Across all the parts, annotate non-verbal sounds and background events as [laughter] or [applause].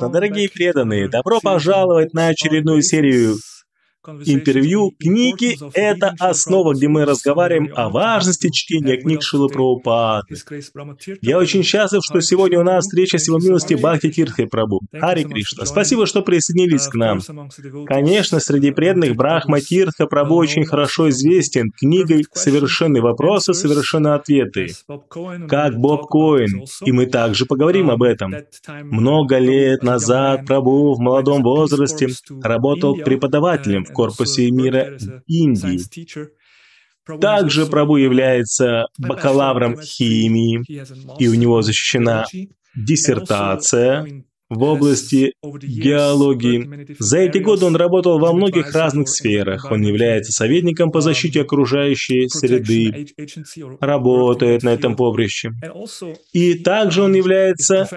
Да, Дорогие преданные, добро пожаловать на очередную серию интервью. Книги это основа, где мы разговариваем о важности чтения книг Шилы Прабхупады. Я очень счастлив, что сегодня у нас встреча с его милости. Бхакти. Thank you Хари Кришна. Спасибо, что присоединились Uh, к нам. Конечно, среди uh, преданных Брахма Тиртха Прабу well очень хорошо известен книгой «Совершенные вопросы, совершенные ответы», как Боб also. и мы также поговорим об этом. Много лет назад Прабу в молодом возрасте работал преподавателем в корпусе мира Индии. Также Прабу uh, является бакалавром химии, и у него защищена диссертация в области геологии. За эти годы он работал во многих разных сферах. Он является советником по защите um, окружающей среды, работает на этом поприще. И также он um, является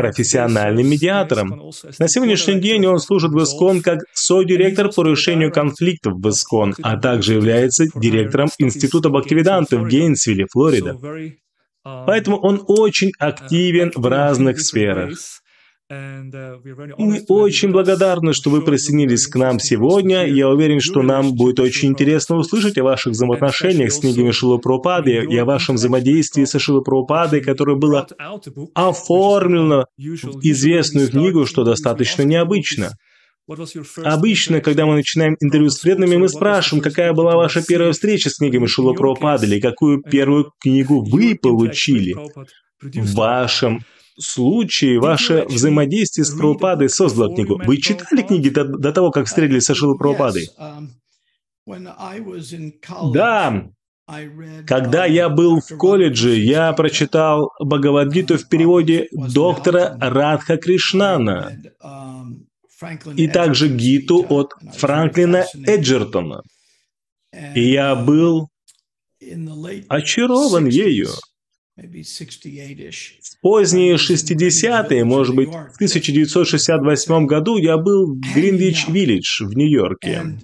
профессиональным медиатором. На сегодняшний день он служит в ИСКОН как содиректор по решению конфликтов в ИСКОН, а также является директором Института Бхактивиданты в. Гейнсвилле, Флорида. Поэтому он очень активен в разных сферах. Мы очень благодарны, что вы присоединились к нам сегодня. Я уверен, что нам будет очень интересно услышать о ваших взаимоотношениях с книгами Шилы Прабхупады и о вашем взаимодействии со Prabhupada Прабхупадой, которое было оформлено в известную книгу, что достаточно необычно. Обычно, когда мы начинаем интервью с преданными, мы спрашиваем, какая была ваша первая встреча с книгами Шилы Прабхупады, или какую uh, первую книгу вы получили. В вашем случае, ваше взаимодействие с Прабхупадой создало книгу. Вы читали книги до, до того, как встретились со Шилой Прабхупадой? Um, Да, когда uh, я был в колледже, я прочитал Бхагавадгиту в переводе доктора Радха Кришнана um, и также Гиту от Франклина. Эджертона. И я um, был очарован ею. 60s, maybe 68-ish, В поздние was in Greenwich 60-е, Village in может быть, в just 1968 году я был в hanging Гринвич out, Виллидж в Нью-Йорке.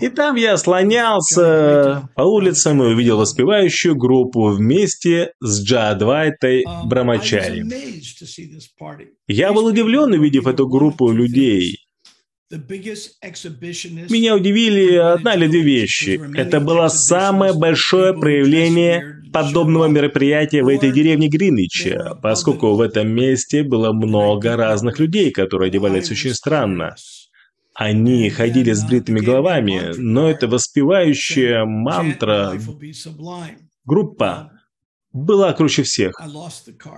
И там я слонялся по улицам и увидел воспевающую группу вместе с Джадвайтой Um, Брамачари. Я был удивлен, увидев эту группу людей. Меня удивили одна или две вещи. Это было самое большое проявление подобного мероприятия в этой деревне Гринвича, поскольку в этом месте было много разных людей, которые одевались очень странно. Они ходили с бритыми головами, но said, воспевающая мантра, группа, была круче всех.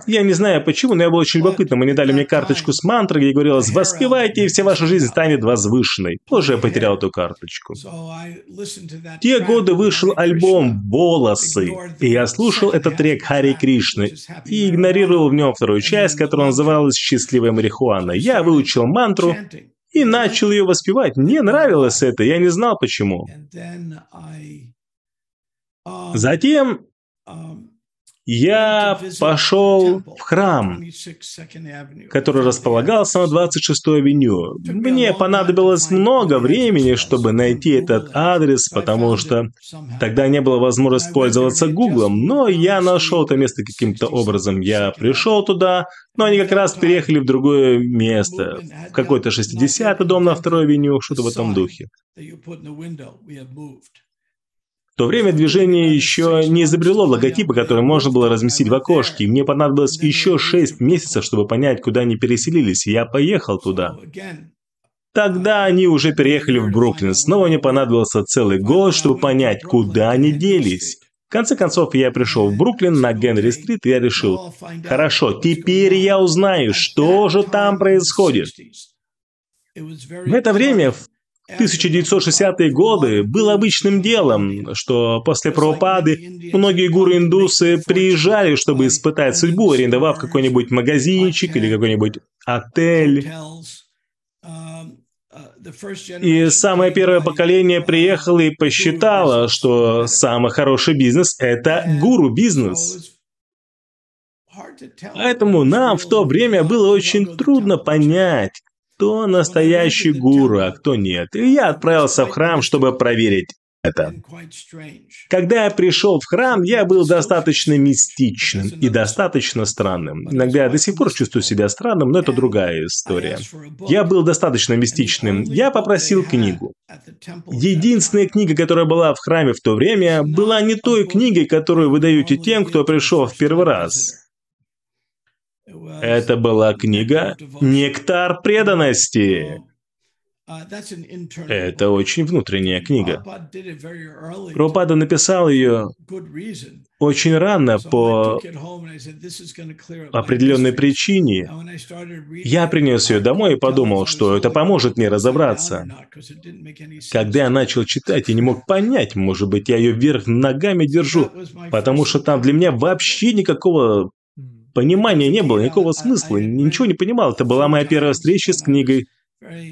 Я не знаю почему, но я был очень любопытным. Они дали мне карточку с мантрой, где говорилось «Воспевайте, и вся ваша жизнь станет возвышенной». Позже я потерял эту карточку. В те годы вышел альбом «Волосы», и я слушал этот трек Хари Кришны и игнорировал в нем вторую часть, которая называлась «Счастливая марихуана». Я выучил мантру и начал ее воспевать. Мне нравилось это, я не знал почему. Um, Затем um, я temple в храм, 26nd Avenue, который располагался на Address. 26-й авеню. Мне понадобилось много времени, чтобы найти этот адрес, потому что тогда не было возможности пользоваться Гуглом, но я нашел это место каким-то 60 образом. Я 62nd пришел туда, но они как раз переехали в другое место, в какой-то not yet 60-й дом на invented второй авеню, the что-то в этом духе. То время движение еще не изобрело который had можно было разместить в окошке. Мне понадобилось еще 6 месяцев, чтобы понять, куда они переселились. И я поехал туда. Тогда они уже переехали в Бруклин. Снова мне понадобился целый год, чтобы понять, куда они делись. В конце концов, я пришел в Бруклин на said, Генри okay, Стрит, и я решил, хорошо, теперь я узнаю, что же там происходит. 60s, it was В это время, в 1960-е Prabhupada for a lot годы, было обычным делом, что после Indians многие гуру-индусы приезжали, чтобы испытать судьбу, арендовав какой-нибудь магазинчик или какой-нибудь отель. И самое первое поколение приехало и посчитало, что самый хороший бизнес – это гуру-бизнес. Поэтому нам в то время было очень трудно понять, кто настоящий гуру, а кто нет. И я отправился в храм, чтобы проверить это. Когда я пришел в храм, я был достаточно мистичным и достаточно странным. Иногда я до сих пор чувствую себя странным, но это другая история. Я был достаточно мистичным. Я попросил книгу. Единственная книга, которая была в храме в то время, была не той книгой, которую вы даете тем, кто пришел в первый раз. Это была книга «Нектар преданности». Это очень внутренняя книга. Пропада написал ее очень рано по определенной причине. Я принес ее домой и подумал, что это поможет мне разобраться. Когда я начал читать, я не мог понять, может быть, я ее вверх ногами держу, потому что там для меня вообще никакого понимания не было, никакого смысла, ничего не понимал. Это была моя первая встреча с книгой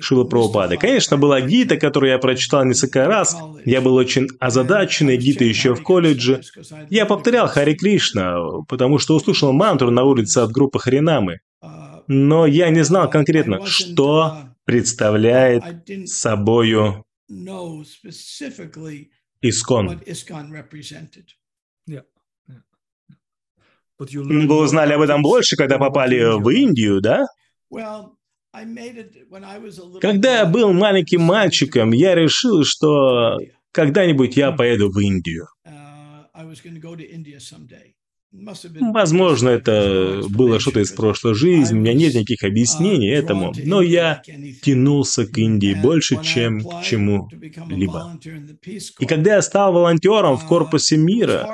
Шила Прабхупады. Конечно, была Гита, которую я прочитал несколько раз. Я был очень озадаченный Гита еще в колледже. Я повторял Хари Кришна, потому что услышал мантру на улице от группы Харинамы. Но я не знал конкретно, что представляет собою Искон. Вы узнали об этом больше, когда попали в Индию, да? Когда я был маленьким мальчиком, я решил, что когда-нибудь я поеду в Индию. Возможно, это было что-то из прошлой жизни, у меня нет никаких объяснений этому, но я тянулся к Индии больше, чем к чему-либо. И когда я стал волонтером в корпусе мира,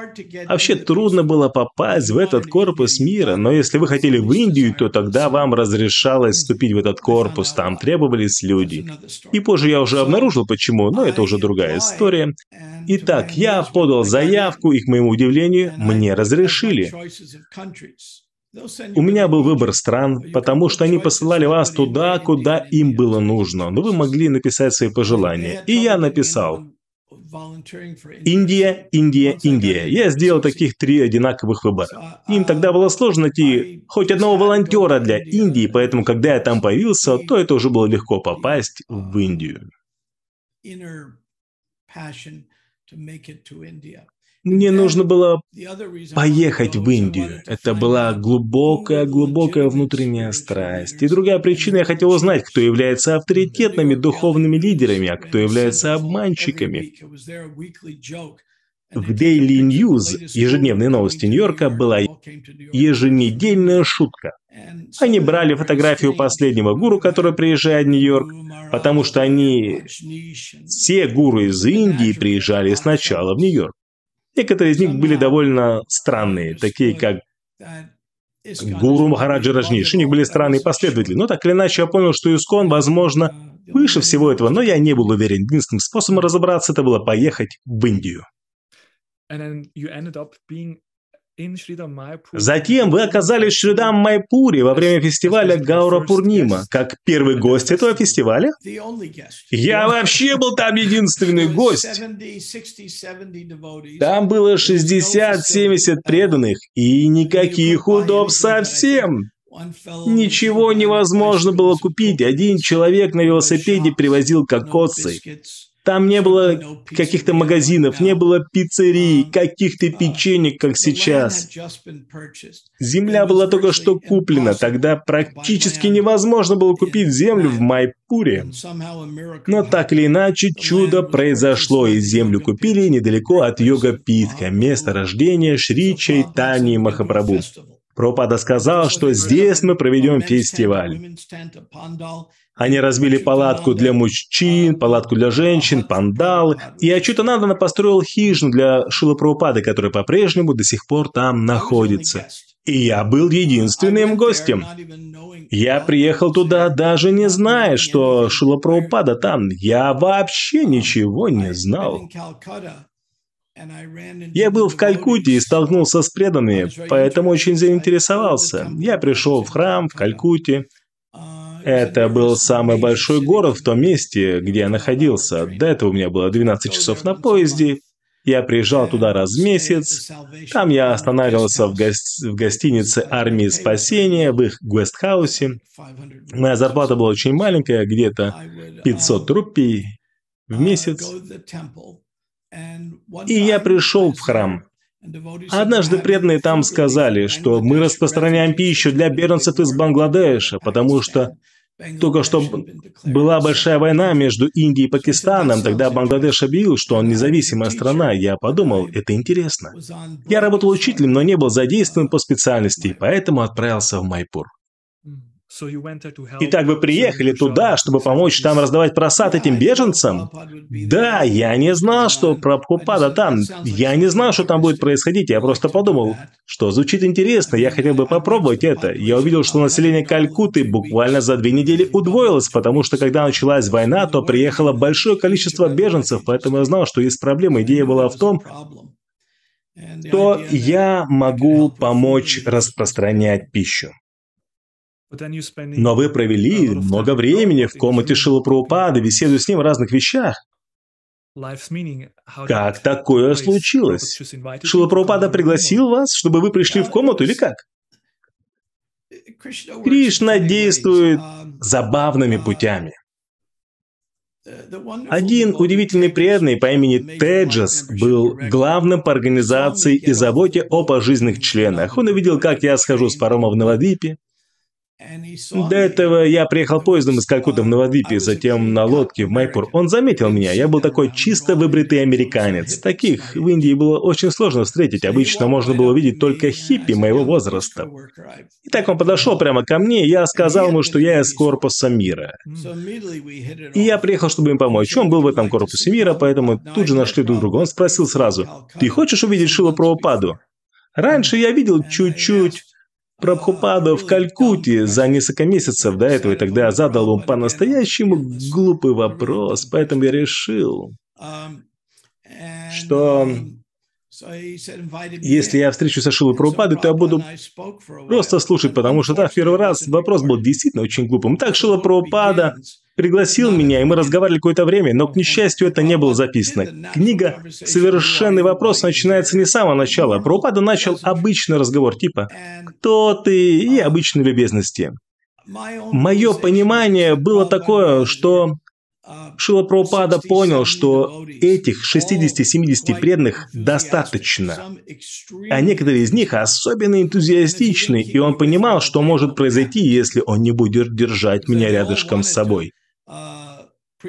вообще трудно было попасть в этот корпус мира, но если вы хотели в Индию, то тогда вам разрешалось вступить в этот корпус, там требовались люди. И позже я уже обнаружил почему, но это уже другая история. Итак, я подал заявку, и, к моему удивлению, мне разрешили. У меня был выбор стран, потому что они посылали вас туда, куда им было нужно, но вы могли написать свои пожелания. И я написал Индия, Индия, Индия. Я сделал таких три одинаковых выбора. Им тогда было сложно найти хоть одного волонтера для Индии, поэтому когда я там появился, то это уже было легко попасть в Индию. Мне нужно было поехать в Индию. Это была глубокая-глубокая внутренняя страсть. И другая причина, я хотел узнать, кто является авторитетными духовными лидерами, а кто является обманщиками. В Daily News, ежедневной новости Нью-Йорка, была еженедельная шутка. Они брали фотографию последнего гуру, который приезжает в Нью-Йорк, потому что они... Все гуру из Индии приезжали сначала в Нью-Йорк. Некоторые из них были довольно странные, такие как гуру Махараджа Раджниш. У них были странные последователи. Но так или иначе я понял, что Искон, возможно, выше всего этого, но я не был уверен. Единственным способом разобраться это было поехать в Индию. Затем вы оказались в Шридам Майпуре во время фестиваля Гаура Пурнима, как первый гость этого фестиваля? Я вообще был там единственный гость. Там было 60-70 преданных, и никаких удобств совсем. Ничего невозможно было купить. Один человек на велосипеде привозил кокосы. Там не было каких-то магазинов, не было пиццерий, каких-то печенек, как сейчас. Земля была только что куплена, тогда практически невозможно было купить землю в Майпуре. Но так или иначе, чудо произошло, и землю купили недалеко от Йога-Питха, места рождения Шри Чайтани Махапрабху. Пропада сказал, что здесь мы проведем фестиваль. Они разбили палатку для мужчин, палатку для женщин, пандал, и Ачутанандана построил хижину для Шилапрабхупады, которая по-прежнему до сих пор там находится. И я был единственным гостем. Я приехал туда, даже не зная, что Шилапрабхупада там. Я вообще ничего не знал. Я был в Калькутте и столкнулся с преданными, поэтому очень заинтересовался. Я пришел в храм в Калькутте. Это был самый большой город в том месте, где я находился. До этого у меня было 12 часов на поезде. Я приезжал туда раз в месяц. Там я останавливался в, гос- в гостинице армии спасения в их гвестхаусе. Моя зарплата была очень маленькая, где-то 500 рупий в месяц. И я пришел в храм. Однажды преданные там сказали, что мы распространяем пищу для беженцев из Бангладеша, потому что только что была большая война между Индией и Пакистаном. Тогда Бангладеш объявил, что он независимая страна. Я подумал, это интересно. Я работал учителем, но не был задействован по специальности, поэтому отправился в Майпур. Итак, вы приехали туда, чтобы помочь там раздавать просад этим беженцам? Да, я не знал, что Прабхупада там. Я не знал, что там будет происходить. Я просто подумал, что звучит интересно, я хотел бы попробовать это. Я увидел, что население Калькутты буквально за две недели удвоилось, потому что когда началась война, то приехало большое количество беженцев, поэтому я знал, что есть проблема. Идея была в том, что я могу помочь распространять пищу. Но вы провели много времени в комнате Шила Прабхупады, беседуя с ним о разных вещах. Как такое случилось? Шила Прабхупада пригласил вас, чтобы вы пришли в комнату или как? Кришна действует забавными путями. Один удивительный преданный по имени Теджас был главным по организации и заботе о пожизненных членах. Он увидел, как я схожу с парома в Навадвипе, до этого я приехал поездом из Калькутты в Новодвипе, затем на лодке в Майпур. Он заметил меня. Я был такой чисто выбритый американец. Таких в Индии было очень сложно встретить. Обычно можно было видеть только хиппи моего возраста. И так он подошел прямо ко мне, и я сказал ему, что я из корпуса мира. И я приехал, чтобы им помочь. Он был в этом корпусе мира, поэтому тут же нашли друг друга. Он спросил сразу, «Ты хочешь увидеть Шила Прабхупаду?» Раньше я видел чуть-чуть Прабхупада в Калькутте за несколько месяцев до этого, и тогда я задал ему по-настоящему глупый вопрос, поэтому я решил, что если я встречусь со Шилой Прабхупадой, то я буду просто слушать, потому что да, в первый раз вопрос был действительно очень глупым. Так Шила Прабхупада пригласил меня, и мы разговаривали какое-то время, но, к несчастью, это не было записано. Книга «Совершенный вопрос» начинается не с самого начала. Прабхупада начал обычный разговор, типа «Кто ты?» и обычные любезности. Мое понимание было такое, что Шила Прабхупада понял, что этих 60-70 преданных достаточно, а некоторые из них особенно энтузиастичны, и он понимал, что может произойти, если он не будет держать меня рядышком с собой.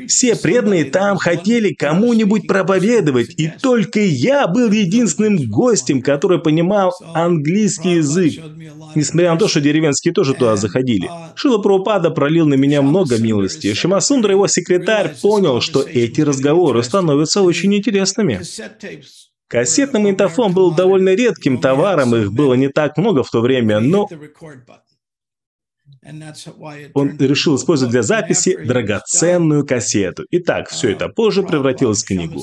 Все преданные там хотели кому-нибудь проповедовать, и только я был единственным гостем, который понимал английский язык. Несмотря на то, что деревенские тоже туда заходили. Шила Прабхупада пролил на меня много милости. Шимасундра, его секретарь, понял, что эти разговоры становятся очень интересными. Кассетный магнитофон был довольно редким товаром, их было не так много в то время, но он решил использовать для записи драгоценную кассету. Итак, все это позже превратилось в книгу.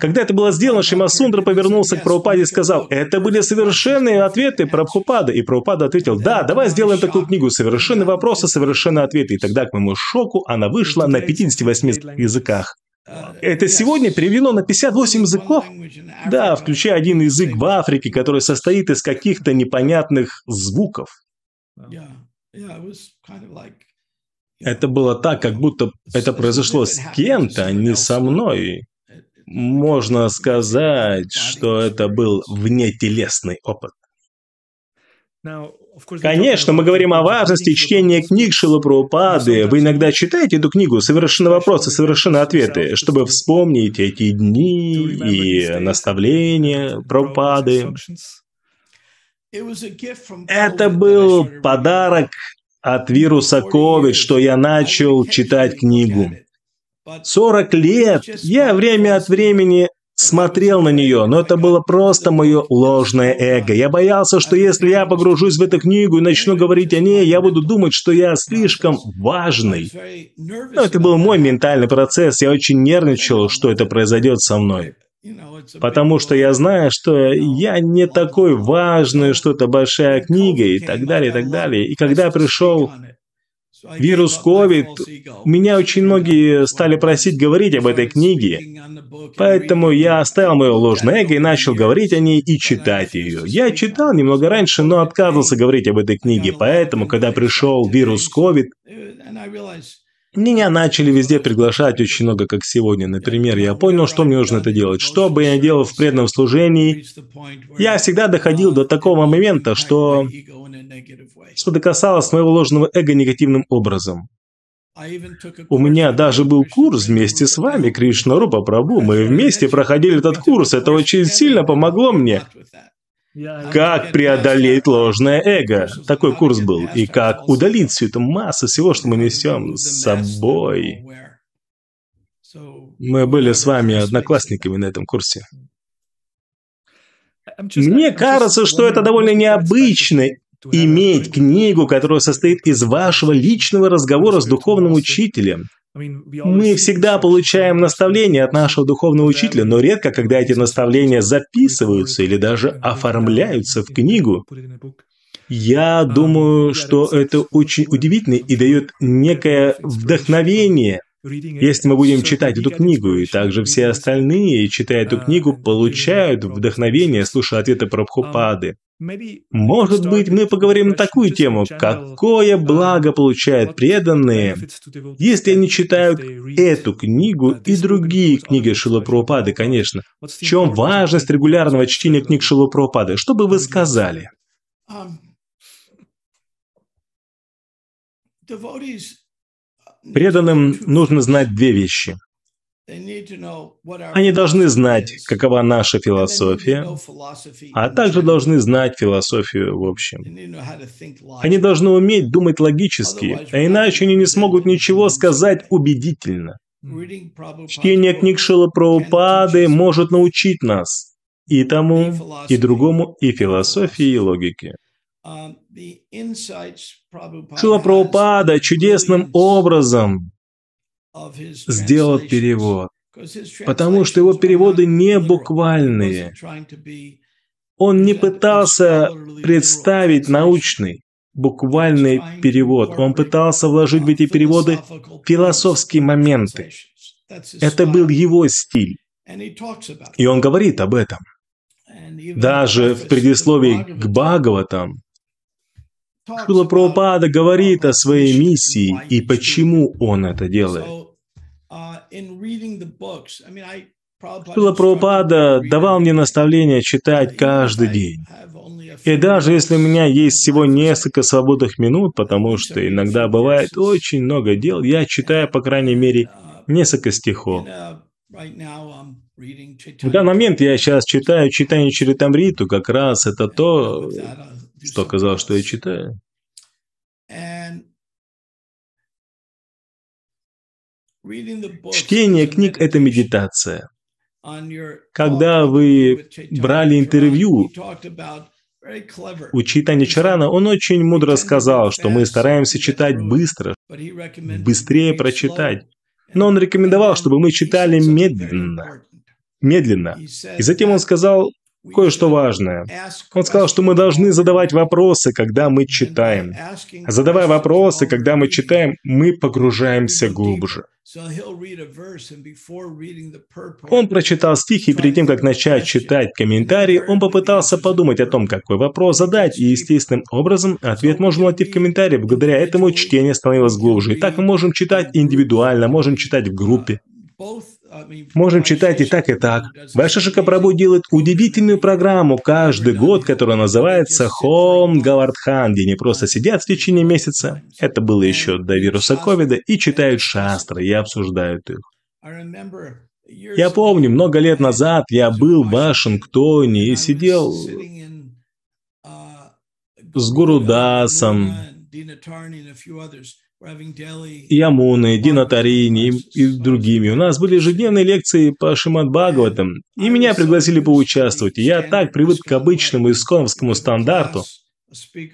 Когда это было сделано, Шимасундра повернулся к Прабхупаде и сказал, «Это были совершенные ответы Прабхупада». И Прабхупада ответил, «Да, давай сделаем такую книгу «Совершенные вопросы, совершенные ответы». И тогда, к моему шоку, она вышла на 58 языках. Это сегодня переведено на 58 языков? Да, включая один язык в Африке, который состоит из каких-то непонятных звуков. Это было так, как будто это произошло с кем-то, а не со мной. Можно сказать, что это был внетелесный опыт. Конечно, мы говорим о важности чтения книг Шилы Прабхупады. Вы иногда читаете эту книгу «Совершенно вопросы, совершенно ответы», чтобы вспомнить эти дни и наставления Прабхупады. Это был подарок от вируса COVID, что я начал читать книгу. 40 лет я время от времени смотрел на нее, но это было просто мое ложное эго. Я боялся, что если я погружусь в эту книгу и начну говорить о ней, я буду думать, что я слишком важный. Но это был мой ментальный процесс, я очень нервничал, что это произойдет со мной. Потому что я знаю, что я не такой важный, что это большая книга и так далее, и так далее. И когда пришел Вирус COVID. Меня очень многие стали просить говорить об этой книге. Поэтому я оставил мое ложное эго и начал говорить о ней и читать ее. Я читал немного раньше, но отказывался говорить об этой книге. Поэтому, когда пришел вирус COVID, меня начали везде приглашать очень много, как сегодня. Например, я понял, что мне нужно это делать. Что бы я делал в преданном служении, я всегда доходил до такого момента, что что-то касалось моего ложного эго негативным образом. У меня даже был курс вместе с вами, Кришна Рупа Прабу. Мы вместе проходили этот курс. Это очень сильно помогло мне. Как преодолеть ложное эго? Такой курс был. И как удалить всю эту массу всего, что мы несем с собой. Мы были с вами одноклассниками на этом курсе. Мне кажется, что это довольно необычно иметь книгу, которая состоит из вашего личного разговора с духовным учителем. Мы всегда получаем наставления от нашего духовного учителя, но редко, когда эти наставления записываются или даже оформляются в книгу. Я думаю, что это очень удивительно и дает некое вдохновение, если мы будем читать эту книгу, и также все остальные, читая эту книгу, получают вдохновение, слушая ответы Прабхупады. Может быть, мы поговорим на такую тему, какое благо получают преданные, если они читают эту книгу и другие книги Шилапрапады, конечно. В чем важность регулярного чтения книг Шилапрапады? Что бы вы сказали? Преданным нужно знать две вещи. Они должны знать, какова наша философия, а также должны знать философию в общем. Они должны уметь думать логически, а иначе они не смогут ничего сказать убедительно. Чтение книг Шила Праупады может научить нас и тому, и другому, и философии, и логике. Шила Праупада чудесным образом сделал перевод, потому что его переводы не буквальные. Он не пытался представить научный, буквальный перевод. Он пытался вложить в эти переводы философские моменты. Это был его стиль. И он говорит об этом. Даже в предисловии к Бхагаватам Шила Прабхупада говорит о своей миссии и почему он это делает. Шила Прабхупада давал мне наставление читать каждый день. И даже если у меня есть всего несколько свободных минут, потому что иногда бывает очень много дел, я читаю, по крайней мере, несколько стихов. В данный момент я сейчас читаю читание Чаритамриту, как раз это то, что оказалось, что я читаю. Чтение книг – это медитация. Когда вы брали интервью у Читани Чарана, он очень мудро сказал, что мы стараемся читать быстро, быстрее прочитать. Но он рекомендовал, чтобы мы читали медленно. Медленно. И затем он сказал, кое-что важное. Он сказал, что мы должны задавать вопросы, когда мы читаем. Задавая вопросы, когда мы читаем, мы погружаемся глубже. Он прочитал стих, и перед тем, как начать читать комментарии, он попытался подумать о том, какой вопрос задать, и естественным образом ответ можно найти в комментарии. Благодаря этому чтение становилось глубже. И так мы можем читать индивидуально, можем читать в группе. Можем читать и так, и так. Ваша Шикапрабу делает удивительную программу каждый год, которая называется Хом Гавардхан, где они просто сидят в течение месяца, это было еще до вируса ковида, и читают шастры, и обсуждают их. Я помню, много лет назад я был в Вашингтоне и сидел с Гурудасом, Ямуны, Дина Тарини и другими. У нас были ежедневные лекции по Шимат Бхагаватам, и меня пригласили поучаствовать. И я так привык к обычному исконовскому стандарту.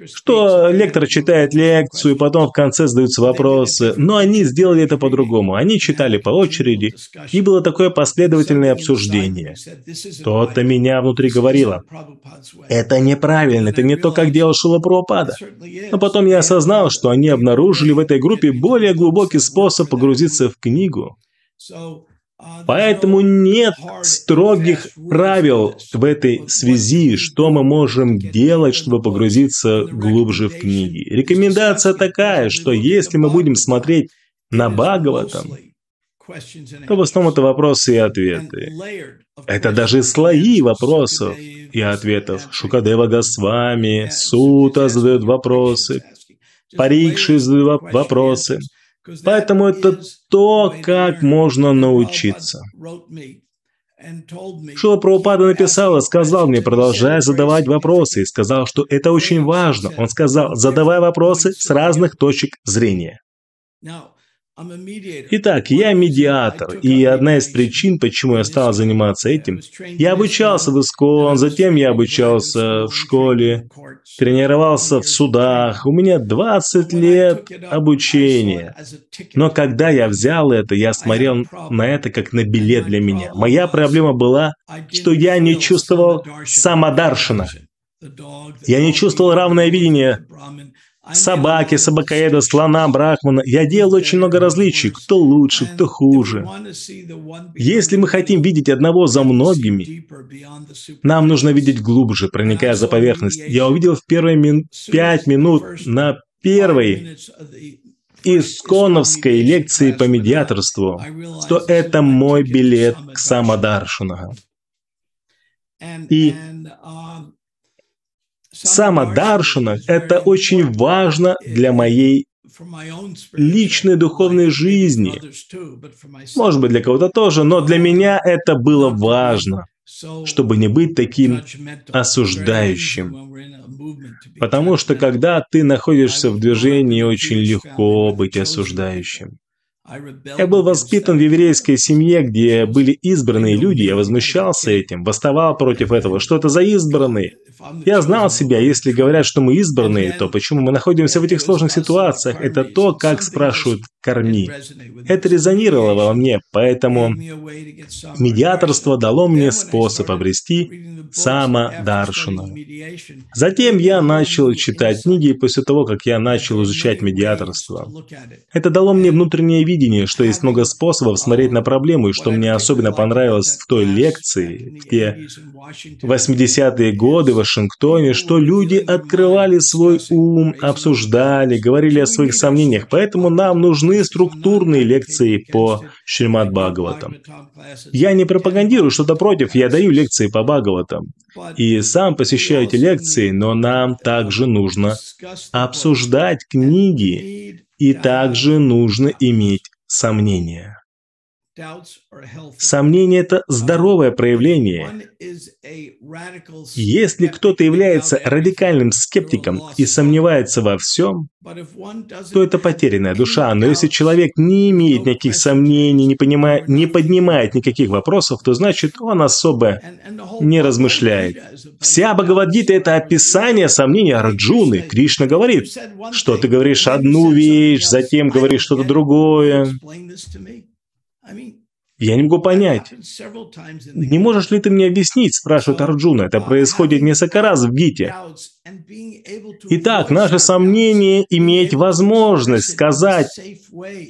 Что лектор читает лекцию, потом в конце задаются вопросы. Но они сделали это по-другому. Они читали по очереди, и было такое последовательное обсуждение. То-то меня внутри говорило, это неправильно, это не то, как делал Шила Прабхупада. Но потом я осознал, что они обнаружили в этой группе более глубокий способ погрузиться в книгу. Поэтому нет строгих правил в этой связи, что мы можем делать, чтобы погрузиться глубже в книги. Рекомендация такая, что если мы будем смотреть на Бхагаватам, то в основном это вопросы и ответы. Это даже слои вопросов и ответов. Шукадева Госвами, Сута задает вопросы, Парикши задает вопросы. Поэтому это то, как можно научиться. Шила Прабхупада написал сказал мне, продолжая задавать вопросы, и сказал, что это очень важно. Он сказал, задавай вопросы с разных точек зрения. Итак, я медиатор, и одна из причин, почему я стал заниматься этим, я обучался в ИСКОН, затем я обучался в школе, тренировался в судах, у меня 20 лет обучения. Но когда я взял это, я смотрел на это как на билет для меня. Моя проблема была, что я не чувствовал самодаршина. Я не чувствовал равное видение собаки, собакоеда, слона, брахмана. Я делал очень много различий, кто лучше, кто хуже. Если мы хотим видеть одного за многими, нам нужно видеть глубже, проникая за поверхность. Я увидел в первые мин... пять минут на первой исконовской лекции по медиаторству, что это мой билет к самодаршинага. И самодаршина – это очень важно для моей личной духовной жизни. Может быть, для кого-то тоже, но для меня это было важно, чтобы не быть таким осуждающим. Потому что когда ты находишься в движении, очень легко быть осуждающим. Я был воспитан в еврейской семье, где были избранные люди, я возмущался этим, восставал против этого. Что это за избранные? Я знал себя, если говорят, что мы избранные, то почему мы находимся в этих сложных ситуациях? Это то, как спрашивают «корми». Это резонировало во мне, поэтому медиаторство дало мне способ обрести самодаршину. Затем я начал читать книги после того, как я начал изучать медиаторство. Это дало мне внутреннее видение, что есть много способов смотреть на проблему, и что мне особенно понравилось в той лекции, в те 80-е годы в Вашингтоне, что люди открывали свой ум, обсуждали, говорили о своих сомнениях. Поэтому нам нужны структурные лекции по Шримад Бхагаватам. Я не пропагандирую что-то против, я даю лекции по Бхагаватам. И сам посещаю эти лекции, но нам также нужно обсуждать книги, и также нужно иметь сомнения. Сомнение – это здоровое проявление. Если кто-то является радикальным скептиком и сомневается во всем, то это потерянная душа. Но если человек не имеет никаких сомнений, не, понимает, не поднимает никаких вопросов, то значит он особо не размышляет. Вся Бхагавадгита – это описание сомнения Арджуны. Кришна говорит, что ты говоришь одну вещь, затем говоришь что-то другое. Я не могу понять. Не можешь ли ты мне объяснить, спрашивает Арджуна. Это происходит несколько раз в Гите. Итак, наше сомнение иметь возможность сказать,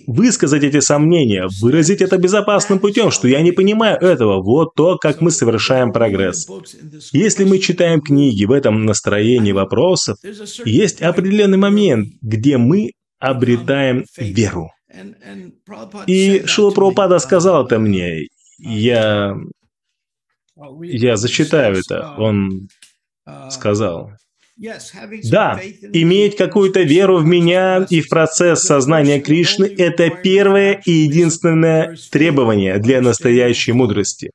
высказать эти сомнения, выразить это безопасным путем, что я не понимаю этого. Вот то, как мы совершаем прогресс. Если мы читаем книги в этом настроении вопросов, есть определенный момент, где мы обретаем веру. И Шила Прабхупада сказал это мне. Я... Я зачитаю это. Он сказал. Да, иметь какую-то веру в меня и в процесс сознания Кришны – это первое и единственное требование для настоящей мудрости.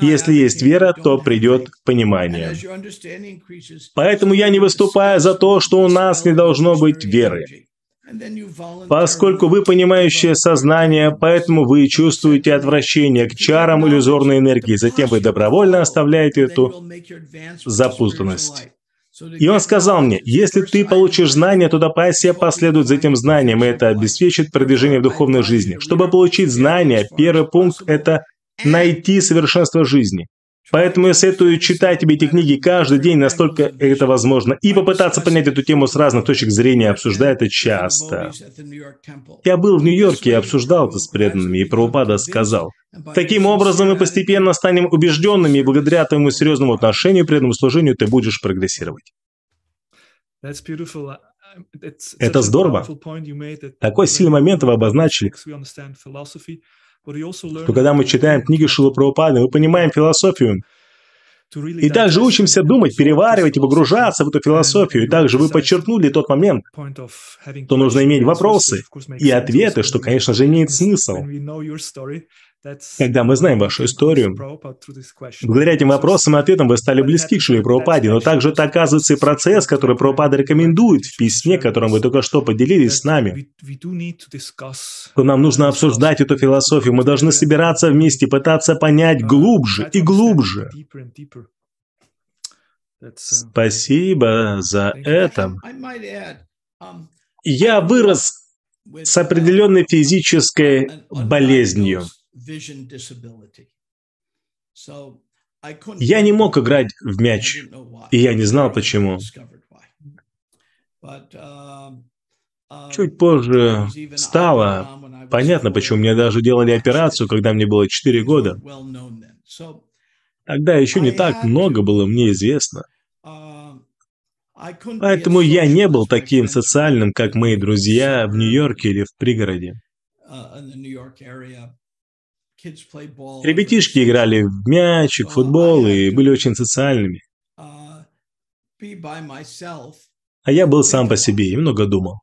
Если есть вера, то придет понимание. Поэтому я не выступаю за то, что у нас не должно быть веры. Поскольку вы понимающее сознание, поэтому вы чувствуете отвращение к чарам иллюзорной энергии, затем вы добровольно оставляете эту запутанность. И он сказал мне, если ты получишь знания, то пассия последует за этим знанием, и это обеспечит продвижение в духовной жизни. Чтобы получить знания, первый пункт – это найти совершенство жизни. Поэтому я советую читать тебе эти книги каждый день, настолько это возможно, и попытаться понять эту тему с разных точек зрения, обсуждая это часто. Я был в Нью-Йорке и обсуждал это с преданными, и Прабхупада сказал, «Таким образом мы постепенно станем убежденными, и благодаря твоему серьезному отношению, преданному служению, ты будешь прогрессировать». Это здорово. Такой сильный момент вы обозначили, что когда мы читаем книги Шилы Прабхупады, мы понимаем философию, и также учимся думать, переваривать и погружаться в эту философию. И также вы подчеркнули тот момент, что нужно иметь вопросы и ответы, что, конечно же, имеет смысл. Когда мы знаем вашу историю, благодаря этим вопросам и ответам вы стали близки к Шри Прабхупаде, но также это оказывается и процесс, который Прабхупада рекомендует в письме, которым вы только что поделились с нами. Что нам нужно обсуждать эту философию, мы должны собираться вместе, пытаться понять глубже и глубже. Спасибо за это. Я вырос с определенной физической болезнью. Я не мог играть в мяч, и я не знал почему. Чуть позже стало понятно, почему мне даже делали операцию, когда мне было 4 года. Тогда еще не так много было мне известно. Поэтому я не был таким социальным, как мои друзья в Нью-Йорке или в пригороде. Ребятишки играли в мячик, футбол и были очень социальными. А я был сам по себе и много думал.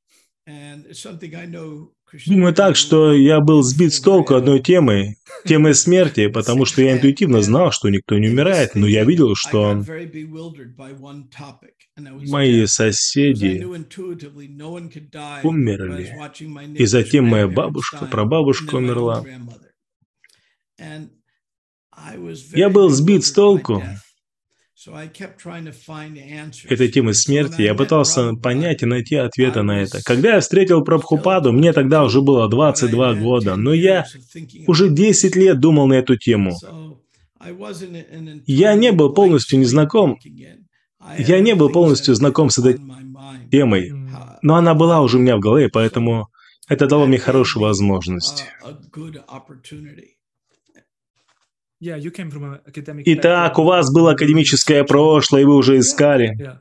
Думаю так, что я был сбит с толку одной темой, темой смерти, [laughs] потому что я интуитивно знал, что никто не умирает, но я видел, что мои соседи умерли, и затем моя бабушка, прабабушка умерла. Я был сбит с толку этой темы смерти. Я пытался понять и найти ответы на это. Когда я встретил Прабхупаду, мне тогда уже было 22 года, но я уже 10 лет думал на эту тему. Я не был полностью незнаком. Я не был полностью знаком с этой темой, но она была уже у меня в голове, поэтому это дало мне хорошую возможность. Итак, у вас было академическое прошлое, и вы уже искали.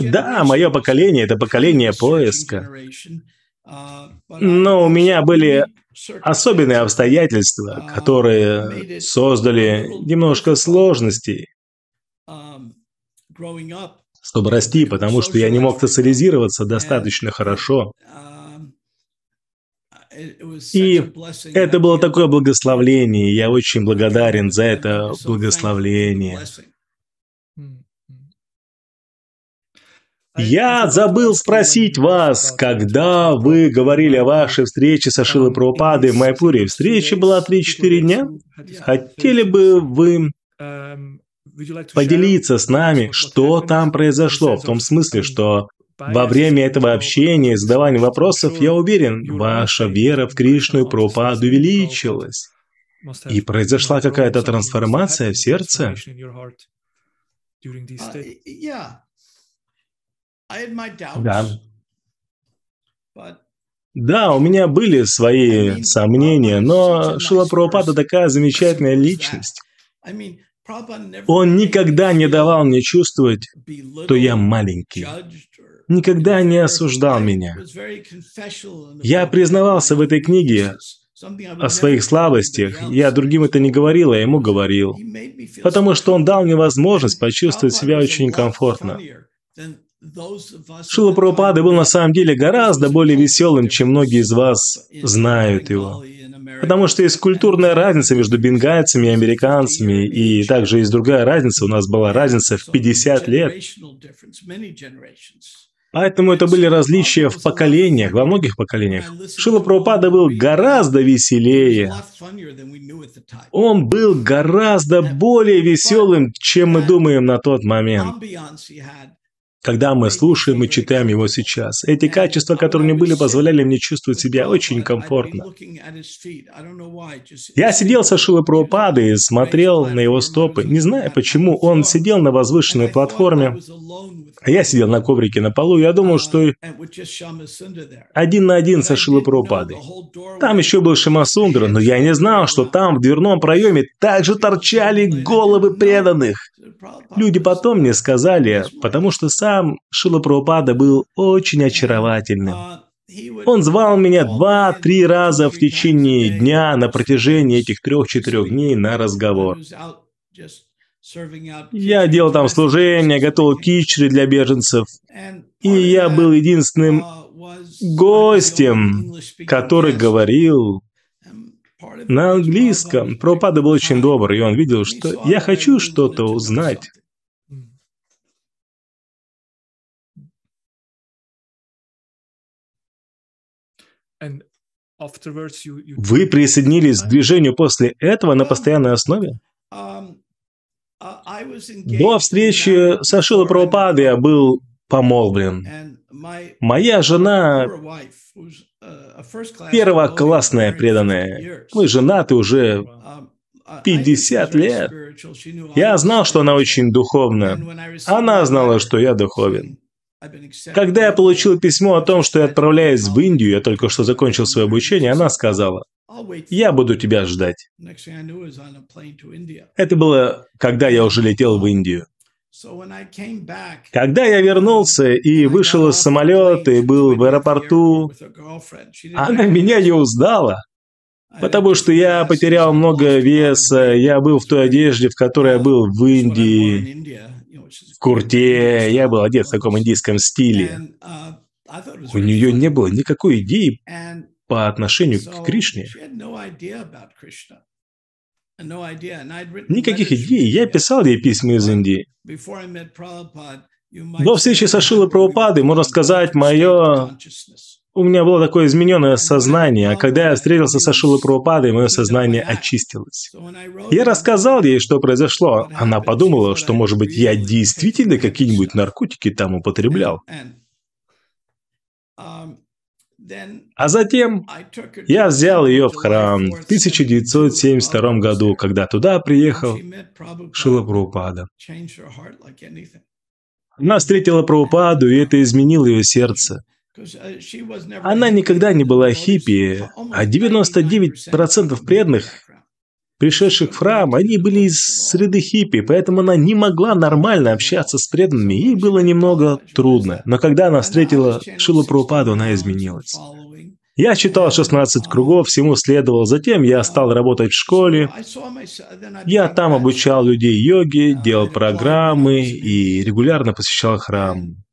Да, мое поколение – это поколение поиска. Но у меня были особенные обстоятельства, которые создали немножко сложностей, чтобы расти, потому что я не мог социализироваться достаточно хорошо. И это было такое благословление, и я очень благодарен за это благословление. Я забыл спросить вас, когда вы говорили о вашей встрече со Шилой Прабхупадой в Майпуре. Встреча была 3-4 дня. Хотели бы вы поделиться с нами, что там произошло, в том смысле, что во время этого общения и задавания вопросов, я уверен, ваша вера в Кришну и Прабхупаду увеличилась. И произошла какая-то трансформация в сердце. Да. Да, у меня были свои сомнения, но Шила Прабхупада такая замечательная личность. Он никогда не давал мне чувствовать, что я маленький никогда не осуждал меня. Я признавался в этой книге о своих слабостях. Я другим это не говорил, а ему говорил. Потому что он дал мне возможность почувствовать себя очень комфортно. Шила Прабхупада был на самом деле гораздо более веселым, чем многие из вас знают его. Потому что есть культурная разница между бенгальцами и американцами, и также есть другая разница. У нас была разница в 50 лет. Поэтому это были различия в поколениях, во многих поколениях. Шила Прабхупада был гораздо веселее. Он был гораздо более веселым, чем мы думаем на тот момент когда мы слушаем и читаем его сейчас. Эти качества, которые него были, позволяли мне чувствовать себя очень комфортно. Я сидел со Шилой Прабхупадой и смотрел на его стопы. Не знаю почему, он сидел на возвышенной платформе, а я сидел на коврике на полу, я думал, что один на один со Шилой Прабхупадой. Там еще был Шимасундра, но я не знал, что там в дверном проеме также торчали головы преданных. Люди потом мне сказали, потому что сам Шила Прабхупада был очень очаровательным. Он звал меня два-три раза в течение дня на протяжении этих трех-четырех дней на разговор. Я делал там служение, готовил кичри для беженцев. И я был единственным гостем, который говорил на английском. Пропада был очень добр, и он видел, что я хочу что-то узнать. Вы присоединились к движению после этого на постоянной основе? До встречи с Ашила Прабхупадой я был помолвлен. Моя жена первоклассная преданная. Мы женаты уже 50 лет. Я знал, что она очень духовна. Она знала, что я духовен. Когда я получил письмо о том, что я отправляюсь в Индию, я только что закончил свое обучение, она сказала, «Я буду тебя ждать». Это было, когда я уже летел в Индию. Когда я вернулся и вышел из самолета и был в аэропорту, она меня не узнала. Потому что я потерял много веса, я был в той одежде, в которой я был в Индии, курте, я был одет в таком индийском стиле. У нее не было никакой идеи по отношению к Кришне. Никаких идей. Я писал ей письма из Индии. До встречи со Шилой Прабхупадой, можно сказать, мое... У меня было такое измененное сознание, а когда я встретился со Шилой Прабхупадой, мое сознание очистилось. Я рассказал ей, что произошло. Она подумала, что, может быть, я действительно какие-нибудь наркотики там употреблял. А затем я взял ее в храм в 1972 году, когда туда приехал Шила Прабхупада. Она встретила Прабхупаду, и это изменило ее сердце. Она никогда не была хиппи, а 99% преданных пришедших в храм, они были из среды хиппи, поэтому она не могла нормально общаться с преданными, ей было немного трудно. Но когда она встретила Шилу Прабхупаду, она изменилась. Я читал 16 кругов, всему следовал. Затем я стал работать в школе. Я там обучал людей йоге, делал программы и регулярно посещал храм.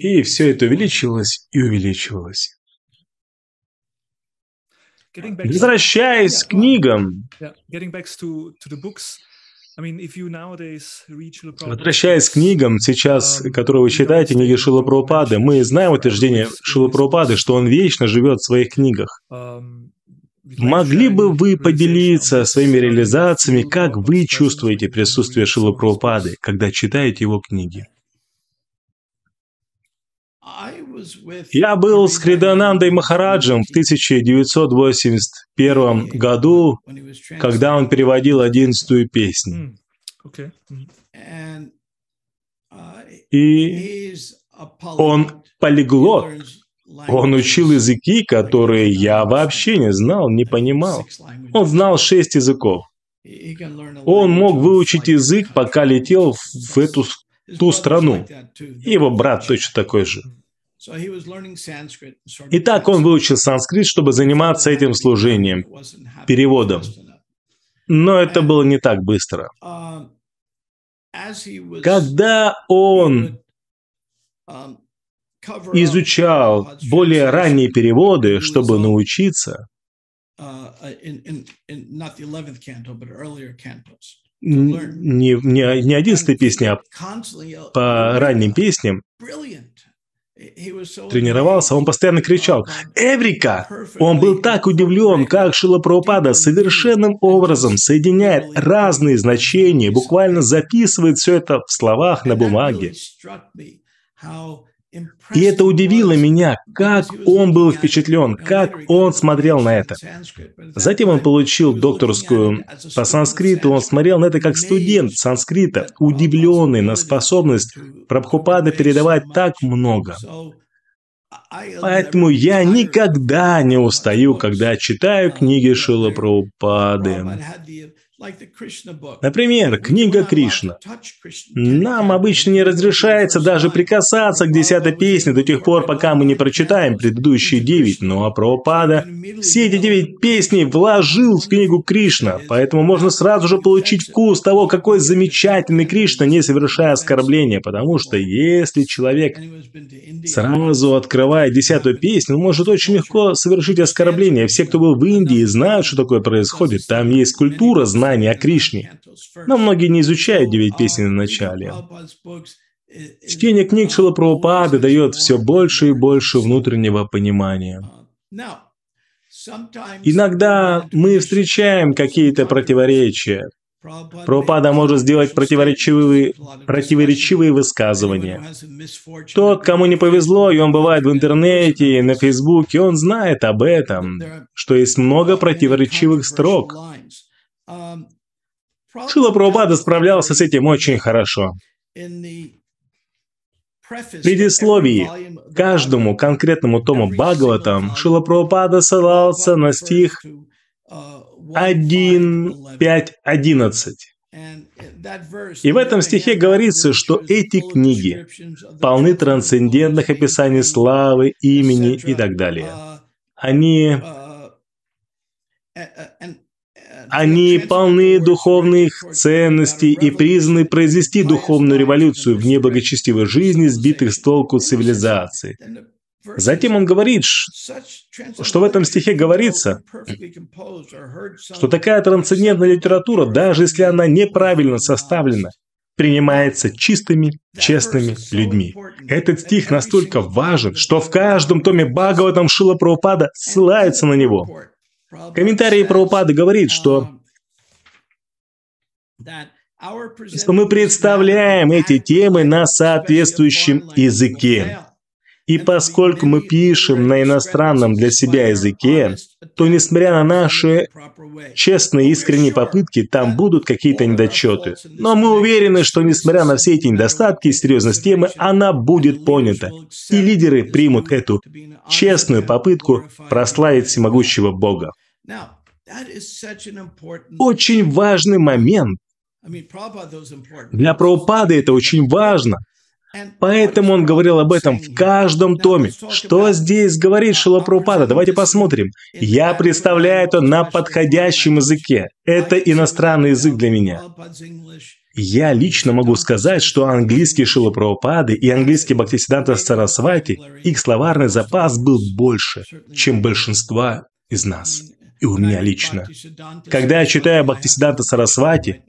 И все это увеличивалось и увеличивалось. Возвращаясь к книгам, Возвращаясь к книгам, сейчас, um, которые вы читаете, книги Шила Прабхупады, мы знаем утверждение Шила Прабхупады, что он вечно живет в своих книгах. Могли бы вы поделиться своими реализациями, как вы чувствуете присутствие Шилы Прабхупады, когда читаете его книги? Я был с Хриданандой Махараджем в 1981 году, когда он переводил одиннадцатую песню. И он полиглот, он учил языки, которые я вообще не знал, не понимал. Он знал шесть языков. Он мог выучить язык, пока летел в эту ту страну. И его брат точно такой же. Итак, он выучил санскрит, чтобы заниматься этим служением, переводом. Но это было не так быстро. Когда он изучал более ранние переводы, чтобы научиться, in, in, in not the 11th canto, but earlier cantos. Н- Не, не, не одиннадцатой песни, а по ранним песням тренировался, он постоянно кричал Эврика! Он был так удивлен, как Шила Прабхупада совершенным образом соединяет разные значения, буквально записывает все это в словах на бумаге. И это удивило меня, как он был впечатлен, как он смотрел на это. Затем он получил докторскую по санскриту, он смотрел на это как студент санскрита, удивленный на способность Прабхупады передавать так много. Поэтому я никогда не устаю, когда читаю книги Шила Прабхупады. Например, книга Кришна. Нам обычно не разрешается даже прикасаться к десятой песне до тех пор, пока мы не прочитаем предыдущие девять, но а Прабхупада все эти девять песней вложил в книгу Кришна, поэтому можно сразу же получить вкус того, какой замечательный Кришна, не совершая оскорбления, потому что если человек сразу открывает десятую песню, он может очень легко совершить оскорбление. Все, кто был в Индии, знают, что такое происходит. Там есть культура знания о Кришне. Но многие не изучают девять песен в начале. Чтение книг Шила Прабхупады дает все больше и больше внутреннего понимания. Иногда мы встречаем какие-то противоречия. Прабхупада может сделать противоречивые, противоречивые высказывания. Тот, кому не повезло, и он бывает в интернете, и на Фейсбуке, он знает об этом, что есть много противоречивых строк. Шила Прабхупада справлялся с этим очень хорошо. В предисловии каждому конкретному тому Бхагаватам Шила Прабхупада ссылался на стих 1.5.11. И в этом стихе говорится, что эти книги полны трансцендентных описаний славы, имени и так далее. Они они полны духовных ценностей и призваны произвести духовную революцию в неблагочестивой жизни сбитых с толку цивилизаций. Затем он говорит, что в этом стихе говорится, что такая трансцендентная литература, даже если она неправильно составлена, принимается чистыми, честными людьми. Этот стих настолько важен, что в каждом томе Бхагаватам Шила Прабхупада ссылается на него. Комментарий Прабхупады говорит, что что мы представляем эти темы на соответствующем языке. И поскольку мы пишем на иностранном для себя языке, то несмотря на наши честные искренние попытки, там будут какие-то недочеты. Но мы уверены, что несмотря на все эти недостатки и серьезность темы, она будет понята. И лидеры примут эту честную попытку прославить всемогущего Бога. Очень важный момент. Для Прабхупады это очень важно. Поэтому он говорил об этом в каждом томе. Что здесь говорит Шила Прабхупада? Давайте посмотрим. Я представляю это на подходящем языке. Это иностранный язык для меня. Я лично могу сказать, что английский Шила Прабхупады и английский Бхактисиданта Сарасвати, их словарный запас был больше, чем большинства из нас. И у меня лично. Когда я читаю Бхактисиданта Сарасвати,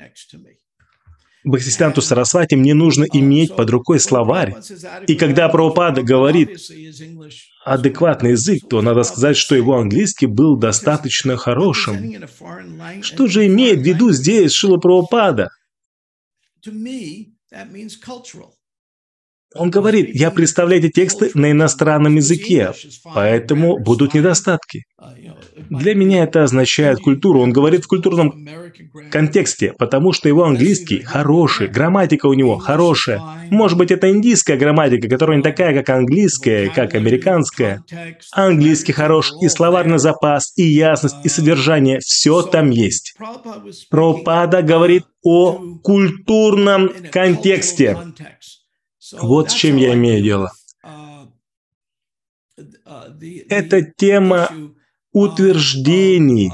Бхактисиданту Сарасвати мне нужно иметь под рукой словарь. И когда Прабхупада говорит адекватный язык, то надо сказать, что его английский был достаточно хорошим. Что же имеет в виду здесь Шила Прабхупада? Он говорит, я представляю эти тексты на иностранном языке, поэтому будут недостатки. Для меня это означает культуру. Он говорит в культурном контексте, потому что его английский хороший, грамматика у него хорошая. Может быть, это индийская грамматика, которая не такая, как английская, как американская. Английский хорош, и словарный запас, и ясность, и содержание. Все там есть. Пропада говорит о культурном контексте. Вот с чем я имею дело. Это тема утверждений,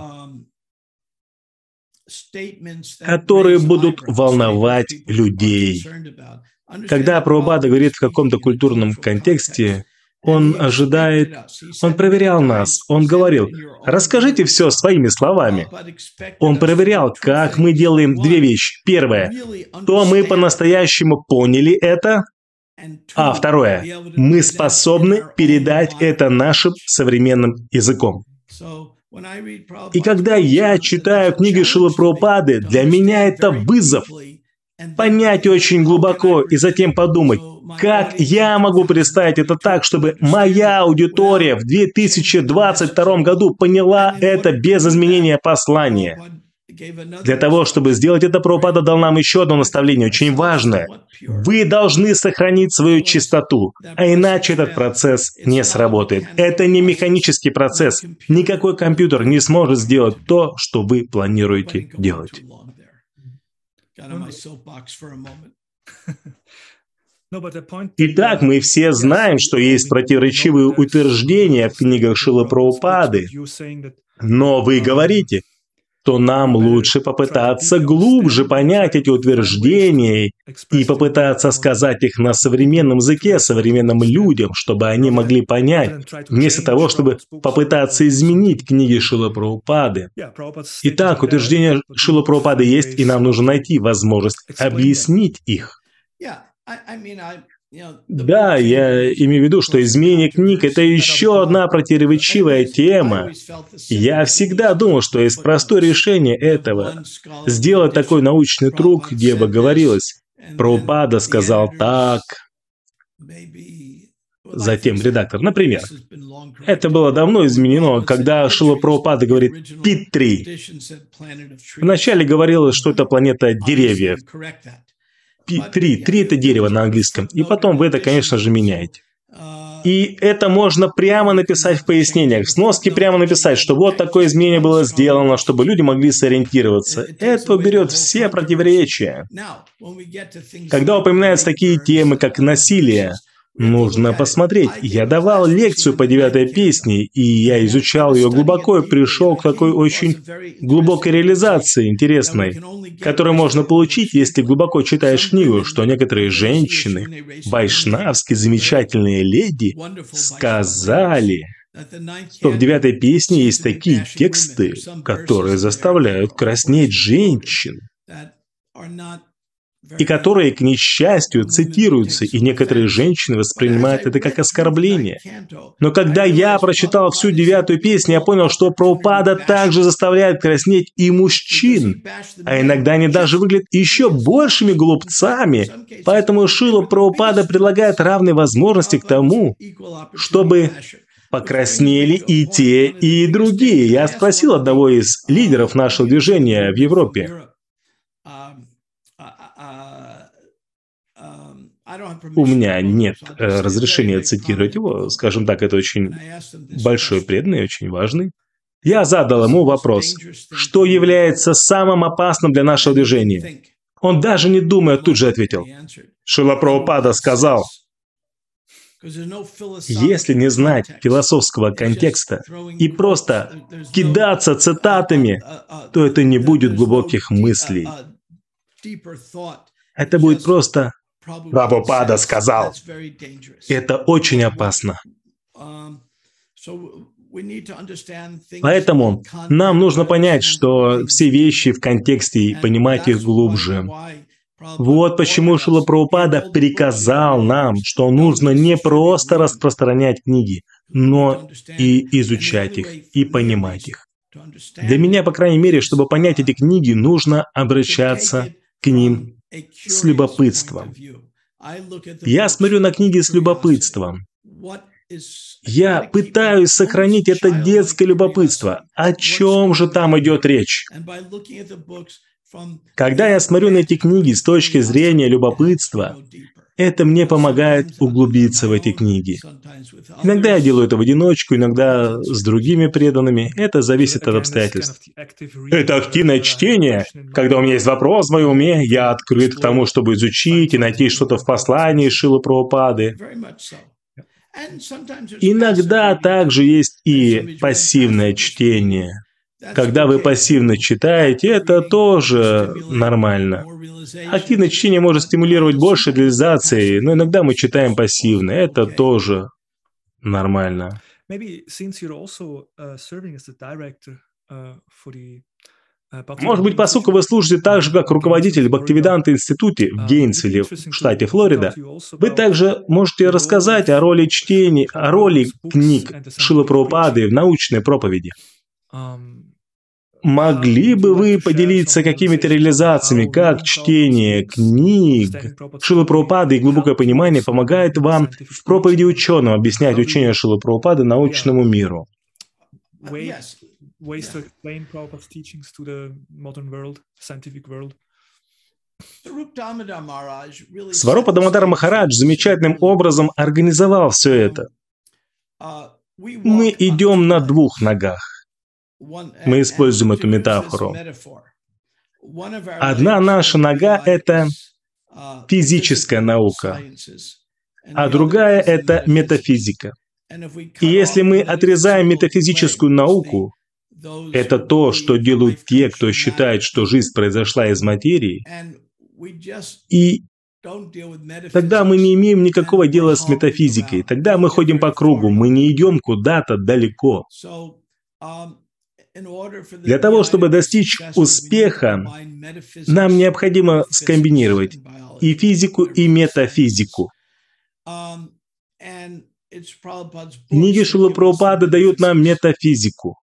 которые будут волновать людей. Когда Прабхупада говорит в каком-то культурном контексте, Он ожидает, он проверял нас, он говорил, расскажите все своими словами. Он проверял, как мы делаем две вещи. Первое, то мы по-настоящему поняли это, а второе, мы способны передать это нашим современным языком. И когда я читаю книги Шилапрупады, для меня это вызов понять очень глубоко и затем подумать, как я могу представить это так, чтобы моя аудитория в 2022 году поняла это без изменения послания? Для того, чтобы сделать это, Прабхупада дал нам еще одно наставление, очень важное. Вы должны сохранить свою чистоту, а иначе этот процесс не сработает. Это не механический процесс. Никакой компьютер не сможет сделать то, что вы планируете делать. Итак, мы все знаем, что есть противоречивые утверждения в книгах Шила Прабхупады. Но вы говорите, то нам лучше попытаться глубже понять эти утверждения и попытаться сказать их на современном языке современным людям, чтобы они могли понять, вместо того, чтобы попытаться изменить книги Шила Прабхупады. Итак, утверждения Шила Прабхупады есть, и нам нужно найти возможность объяснить их. Да, я имею в виду, что изменение книг – это еще одна противоречивая тема. Я всегда думал, что есть простое решение этого – сделать такой научный труд, где бы говорилось, Прабхупада сказал так, затем редактор. Например, это было давно изменено, когда Шила Прабхупада говорит «Пит-3». Вначале говорилось, что это планета деревьев три. Три – это дерево на английском. И потом вы это, конечно же, меняете. И это можно прямо написать в пояснениях, в сноске прямо написать, что вот такое изменение было сделано, чтобы люди могли сориентироваться. Это уберет все противоречия. Когда упоминаются такие темы, как насилие, Нужно посмотреть. Я давал лекцию по девятой песне, и я изучал ее глубоко и пришел к такой очень глубокой реализации, интересной, которую можно получить, если глубоко читаешь книгу, что некоторые женщины, вайшнавские замечательные леди, сказали, что в девятой песне есть такие тексты, которые заставляют краснеть женщин и которые, к несчастью, цитируются, и некоторые женщины воспринимают это как оскорбление. Но когда я прочитал всю девятую песню, я понял, что Прабхупада также заставляет краснеть и мужчин, а иногда они даже выглядят еще большими глупцами. Поэтому Шила Прабхупада предлагает равные возможности к тому, чтобы покраснели и те, и другие. Я спросил одного из лидеров нашего движения в Европе, У меня нет э, разрешения цитировать его, скажем так, это очень большой преданный, очень важный. Я задал ему вопрос, что является самым опасным для нашего движения. Он даже не думая тут же ответил. Шила Прабхупада сказал, если не знать философского контекста и просто кидаться цитатами, то это не будет глубоких мыслей. Это будет просто Прабхупада сказал. Это очень опасно. Поэтому нам нужно понять, что все вещи в контексте и понимать их глубже. Вот почему Шила Прабхупада приказал нам, что нужно не просто распространять книги, но и изучать их, и понимать их. Для меня, по крайней мере, чтобы понять эти книги, нужно обращаться к ним с любопытством. Я смотрю на книги с любопытством. Я пытаюсь сохранить это детское любопытство. О чем же там идет речь? Когда я смотрю на эти книги с точки зрения любопытства, это мне помогает углубиться в эти книги. Иногда я делаю это в одиночку, иногда с другими преданными. Это зависит от обстоятельств. Это активное чтение. Когда у меня есть вопрос в моем уме, я открыт к тому, чтобы изучить и найти что-то в послании Шилы Прабхупады. Иногда также есть и пассивное чтение. Когда вы пассивно читаете, это тоже нормально. Активное чтение может стимулировать больше реализации, но иногда мы читаем пассивно, это тоже Нормально. Uh, uh, uh, Может быть, поскольку вы служите так же, как руководитель в Бхактивиданта институте в Гейнсвилле, в штате Флорида, вы также можете рассказать о роли чтений, о роли книг Шила Прабхупады в научной проповеди. Могли бы вы поделиться какими-то реализациями, как чтение книг? Шила Прабхупады и глубокое понимание помогает вам в проповеди ученым объяснять учение Шила Прабхупады научному миру. Сварупа Дамадар Махарадж замечательным образом организовал все это. Мы идем на двух ногах. Мы используем эту метафору. Одна наша нога – это физическая наука, а другая – это метафизика. И если мы отрезаем метафизическую науку, это то, что делают те, кто считает, что жизнь произошла из материи, и тогда мы не имеем никакого дела с метафизикой, тогда мы ходим по кругу, мы не идем куда-то далеко. Для того, чтобы достичь успеха, нам необходимо скомбинировать и физику, и метафизику. Книги Прабхупады дают нам метафизику.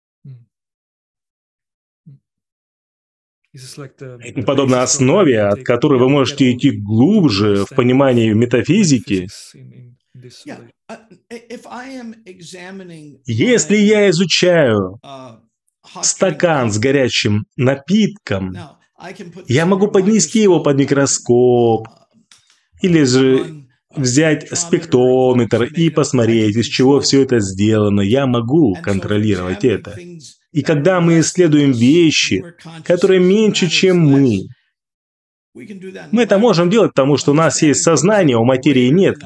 Подобно основе, от которой вы можете идти глубже в понимании метафизики, если я изучаю стакан с горячим напитком, я могу поднести его под микроскоп или же взять спектрометр и посмотреть, из чего все это сделано. Я могу контролировать это. И когда мы исследуем вещи, которые меньше, чем мы, мы это можем делать, потому что у нас есть сознание, у материи нет.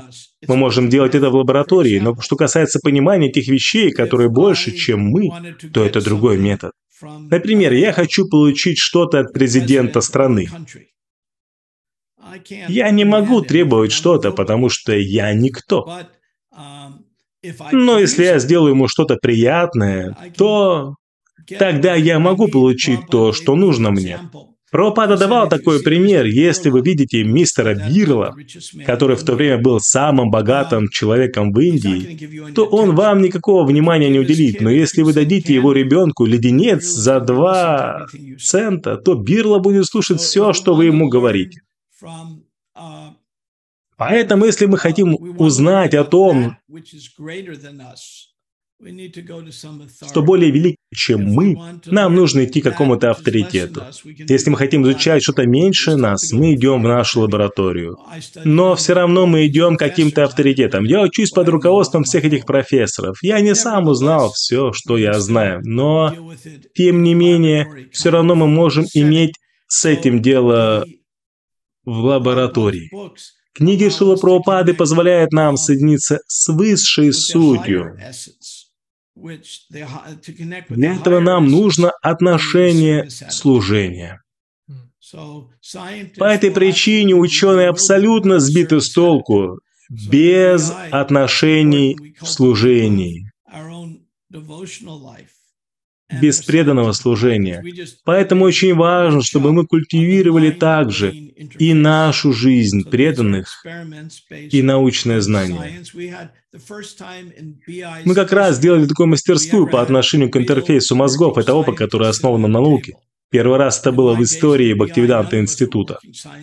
Мы можем делать это в лаборатории, но что касается понимания тех вещей, которые больше, чем мы, то это другой метод. Например, я хочу получить что-то от президента страны. Я не могу требовать что-то, потому что я никто. Но если я сделаю ему что-то приятное, то тогда я могу получить то, что нужно мне. Пропада давал такой пример. Если вы видите мистера Бирла, который в то время был самым богатым человеком в Индии, то он вам никакого внимания не уделит. Но если вы дадите его ребенку леденец за два цента, то Бирла будет слушать все, что вы ему говорите. Поэтому, если мы хотим узнать о том, что более велик, чем мы, нам нужно идти к какому-то авторитету. Если мы хотим изучать что-то меньше нас, мы идем в нашу лабораторию. Но все равно мы идем к каким-то авторитетам. Я учусь под руководством всех этих профессоров. Я не сам узнал все, что я знаю, но, тем не менее, все равно мы можем иметь с этим дело в лаборатории. Книги Прабхупады позволяют нам соединиться с высшей сутью. Для этого нам нужно отношение служения. По этой причине ученые абсолютно сбиты с толку без отношений в служении без преданного служения. Поэтому очень важно, чтобы мы культивировали также и нашу жизнь преданных, и научное знание. Мы как раз сделали такую мастерскую по отношению к интерфейсу мозгов, это опыт, который основан на науке. Первый раз это было в истории Бхактивиданта института.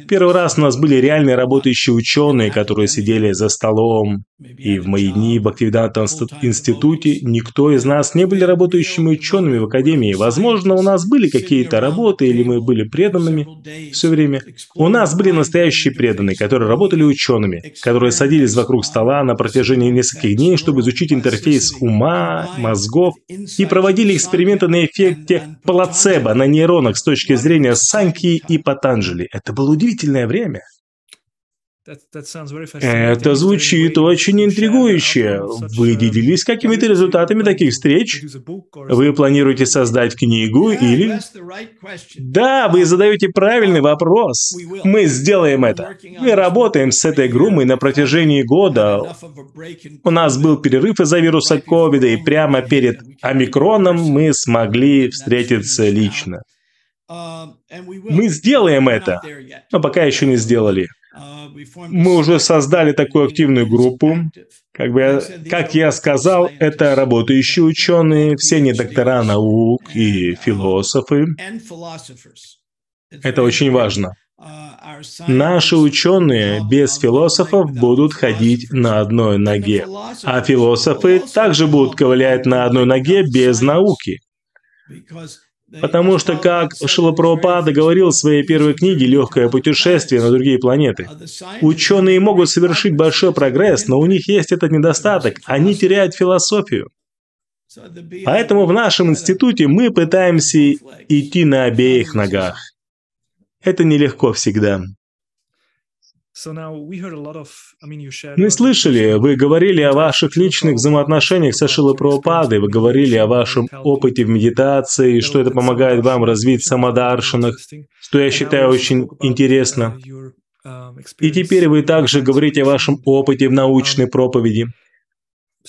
Первый раз у нас были реальные работающие ученые, которые сидели за столом. И в мои дни в Бхактивиданта институте никто из нас не были работающими учеными в академии. Возможно, у нас были какие-то работы, или мы были преданными все время. У нас были настоящие преданные, которые работали учеными, которые садились вокруг стола на протяжении нескольких дней, чтобы изучить интерфейс ума, мозгов, и проводили эксперименты на эффекте плацебо, на нейронах с точки зрения Санки и Патанджали. Это было удивительное время. Это звучит очень интригующе. Вы делились какими-то результатами таких встреч? Вы планируете создать книгу или... Да, вы задаете правильный вопрос. Мы сделаем это. Мы работаем с этой группой на протяжении года. У нас был перерыв из-за вируса ковида, и прямо перед омикроном мы смогли встретиться лично. Мы сделаем это, но пока еще не сделали. Мы уже создали такую активную группу. Как, бы, я, как я сказал, это работающие ученые, все не доктора наук и философы. Это очень важно. Наши ученые без философов будут ходить на одной ноге, а философы также будут ковылять на одной ноге без науки. Потому что, как Шилапрабхупада говорил в своей первой книге «Легкое путешествие на другие планеты», ученые могут совершить большой прогресс, но у них есть этот недостаток – они теряют философию. Поэтому в нашем институте мы пытаемся идти на обеих ногах. Это нелегко всегда. Мы слышали, вы говорили о ваших личных взаимоотношениях со Шилой Прабхупадой, вы говорили о вашем опыте в медитации, что это помогает вам развить самодаршинах, что я считаю очень интересно. Um, И теперь вы также говорите о вашем опыте в научной проповеди.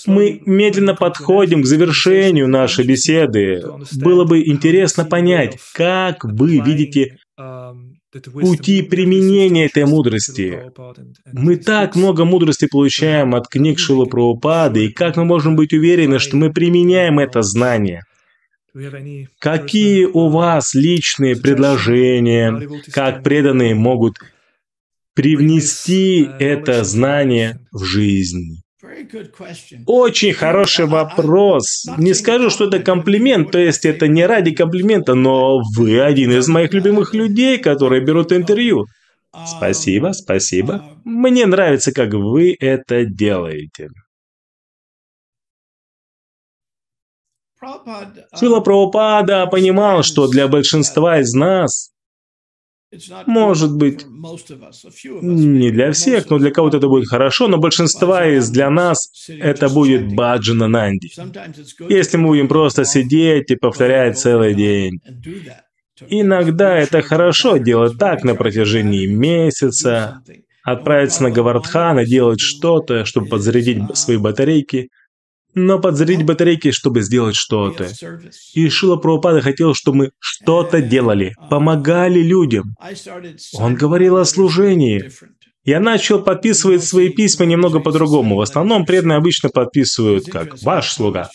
Мы медленно подходим к завершению нашей беседы. Было бы интересно понять, как вы видите пути применения этой мудрости. Мы так много мудрости получаем от книг Шила Прабхупады, и как мы можем быть уверены, что мы применяем это знание? Какие у вас личные предложения, как преданные могут привнести это знание в жизнь? Очень хороший вопрос. Не скажу, что это комплимент, то есть это не ради комплимента, но вы один из моих любимых людей, которые берут интервью. Спасибо, спасибо. Мне нравится, как вы это делаете. Шила Прабхупада понимал, что для большинства из нас может быть, не для всех, но для кого-то это будет хорошо, но большинства из для нас это будет баджана нанди. Если мы будем просто сидеть и повторять целый день. Иногда это хорошо делать так на протяжении месяца, отправиться на Гавардхан и делать что-то, чтобы подзарядить свои батарейки – но подзарядить батарейки, чтобы сделать что-то. И Шила Прабхупада хотел, чтобы мы что-то делали, помогали людям. Он говорил о служении. Я начал подписывать свои письма немного по-другому. В основном преданные обычно подписывают как «Ваш слуга».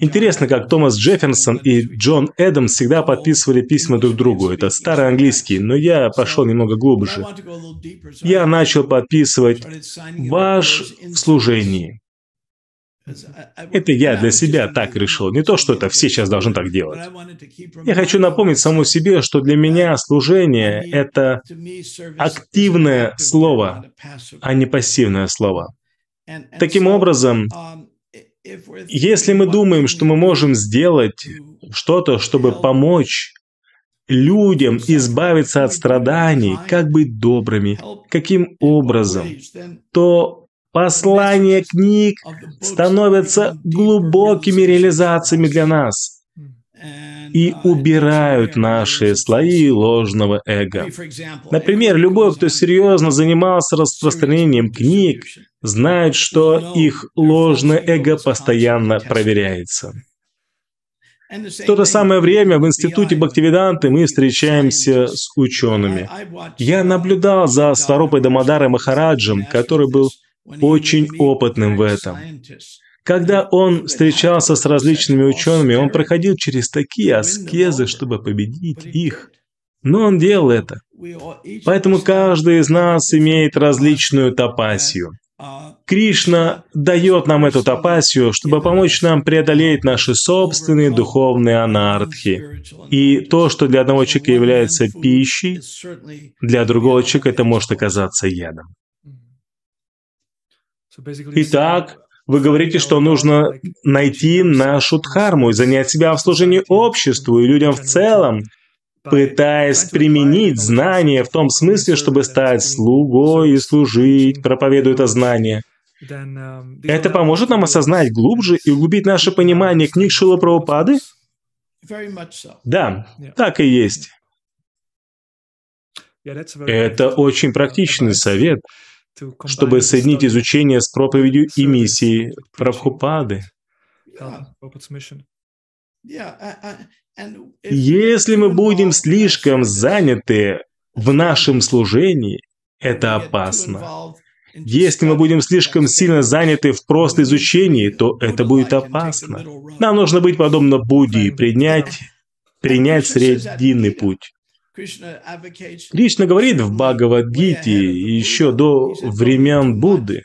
Интересно, как Томас Джефферсон и Джон Эдамс всегда подписывали письма друг другу. Это старый английский, но я пошел немного глубже. Я начал подписывать «Ваш в служении». Это я для себя так решил, не то, что это все сейчас должны так делать. Я хочу напомнить самому себе, что для меня служение — это активное слово, а не пассивное слово. Таким образом, если мы думаем, что мы можем сделать что-то, чтобы помочь людям избавиться от страданий, как быть добрыми, каким образом, то Послания книг становятся глубокими реализациями для нас и убирают наши слои ложного эго. Например, любой, кто серьезно занимался распространением книг, знает, что их ложное эго постоянно проверяется. В то же самое время в институте Бхактивиданты мы встречаемся с учеными. Я наблюдал за Сварупой Дамадарой Махараджем, который был очень опытным в этом. Когда он встречался с различными учеными, он проходил через такие аскезы, чтобы победить их. Но он делал это. Поэтому каждый из нас имеет различную тапасию. Кришна дает нам эту тапасию, чтобы помочь нам преодолеть наши собственные духовные анархи. И то, что для одного человека является пищей, для другого человека это может оказаться ядом. Итак, вы говорите, что нужно найти нашу дхарму и занять себя в служении обществу и людям в целом. пытаясь применить знания в том смысле, чтобы стать слугой и служить, проповедуя это знание. Это поможет нам осознать глубже и углубить наше понимание книг Шила Прабхупады? Да, так и есть. Это очень практичный совет, чтобы соединить изучение с проповедью и миссией Прабхупады. Если мы будем слишком заняты в нашем служении, это опасно. Если мы будем слишком сильно заняты в просто изучении, то это будет опасно. Нам нужно быть подобно Будде и принять, принять срединный путь. Кришна говорит в Бхагавадгите еще до времен Будды,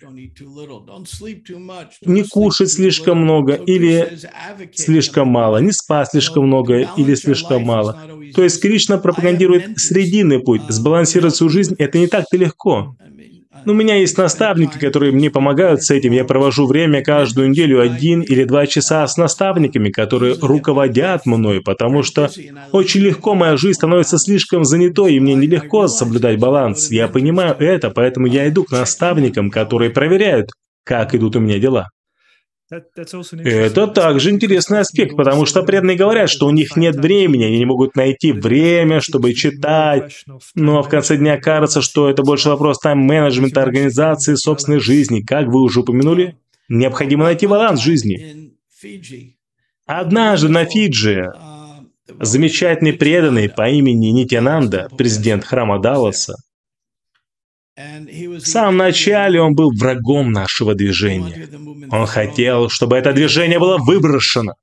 не кушать слишком много или слишком мало, не спать слишком много или слишком мало. То есть Кришна пропагандирует срединный путь. Сбалансировать свою жизнь – это не так-то легко. Но у меня есть наставники, которые мне помогают с этим. Я провожу время каждую неделю один или два часа с наставниками, которые руководят мной, потому что очень легко моя жизнь становится слишком занятой, и мне нелегко соблюдать баланс. Я понимаю это, поэтому я иду к наставникам, которые проверяют, как идут у меня дела. Это также интересный аспект, потому что преданные говорят, что у них нет времени, они не могут найти время, чтобы читать. Но в конце дня кажется, что это больше вопрос тайм-менеджмента, организации собственной жизни. Как вы уже упомянули, необходимо найти баланс жизни. Однажды на Фиджи замечательный преданный по имени Нитянанда, президент храма Далласа, в самом начале он был врагом нашего движения. Он хотел, чтобы это движение было выброшено.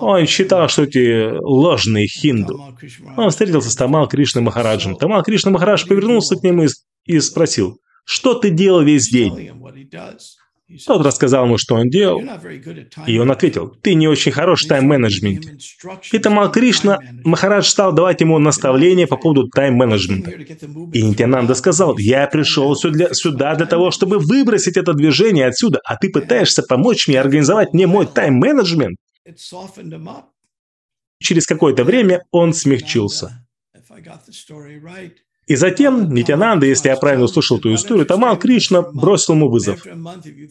Он считал, что эти ложные хинду. Он встретился с Тамал Кришной Махараджем. Тамал Кришна Махарадж повернулся к нему и, и спросил, «Что ты делал весь день?» Тот рассказал ему, что он делал, и он ответил, «Ты не очень хорош в тайм-менеджменте». И Тамал Кришна Махарадж стал давать ему наставления по поводу тайм-менеджмента. И Нитянанда сказал, «Я пришел сюда, сюда для того, чтобы выбросить это движение отсюда, а ты пытаешься помочь мне организовать мне мой тайм-менеджмент?» Через какое-то время он смягчился. И затем Нитянанда, если я правильно услышал ту историю, Тамал Кришна бросил ему вызов.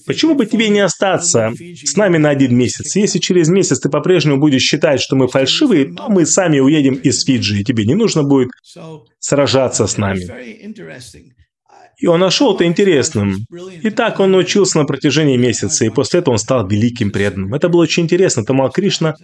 Почему бы тебе не остаться с нами на один месяц? Если через месяц ты по-прежнему будешь считать, что мы фальшивые, то мы сами уедем из Фиджи, и тебе не нужно будет сражаться с нами. И он нашел это интересным. И так он научился на протяжении месяца, и после этого он стал великим преданным. Это было очень интересно. Тамал Кришна,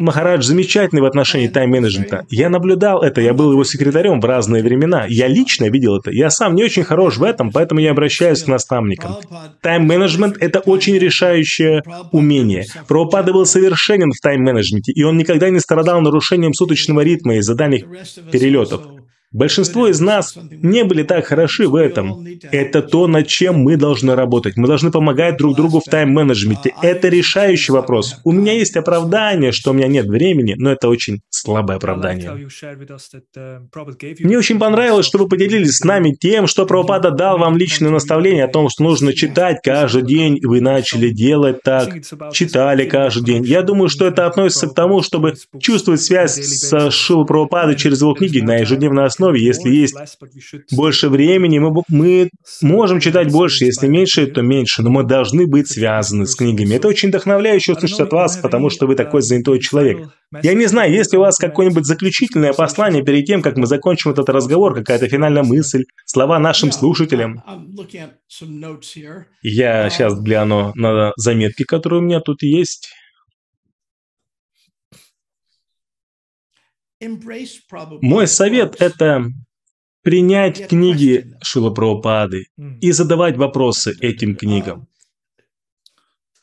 Махарадж замечательный в отношении тайм-менеджмента. Я наблюдал это, я был его секретарем в разные времена. Я лично видел это. Я сам не очень хорош в этом, поэтому я обращаюсь к наставникам. Тайм-менеджмент – это очень решающее умение. Прабхупада был совершенен в тайм-менеджменте, и он никогда не страдал нарушением суточного ритма из-за дальних перелетов. Большинство из нас не были так хороши в этом. Это то, над чем мы должны работать. Мы должны помогать друг другу в тайм-менеджменте. Это решающий вопрос. У меня есть оправдание, что у меня нет времени, но это очень слабое оправдание. Мне очень понравилось, что вы поделились с нами тем, что Прабхупада дал вам личное наставление о том, что нужно читать каждый день, и вы начали делать так, читали каждый день. Я думаю, что это относится к тому, чтобы чувствовать связь с Шилой Прабхупадой через его книги на ежедневной основе. Если есть больше времени, мы, мы можем читать больше. Если меньше, то меньше. Но мы должны быть связаны с книгами. Это очень вдохновляюще услышать от вас, потому что вы такой занятой человек. Я не знаю, есть ли у вас какое-нибудь заключительное послание перед тем, как мы закончим этот разговор, какая-то финальная мысль, слова нашим слушателям. Я сейчас гляну на заметки, которые у меня тут есть. Мой совет – это принять книги Шилапрабхупады и задавать вопросы этим книгам.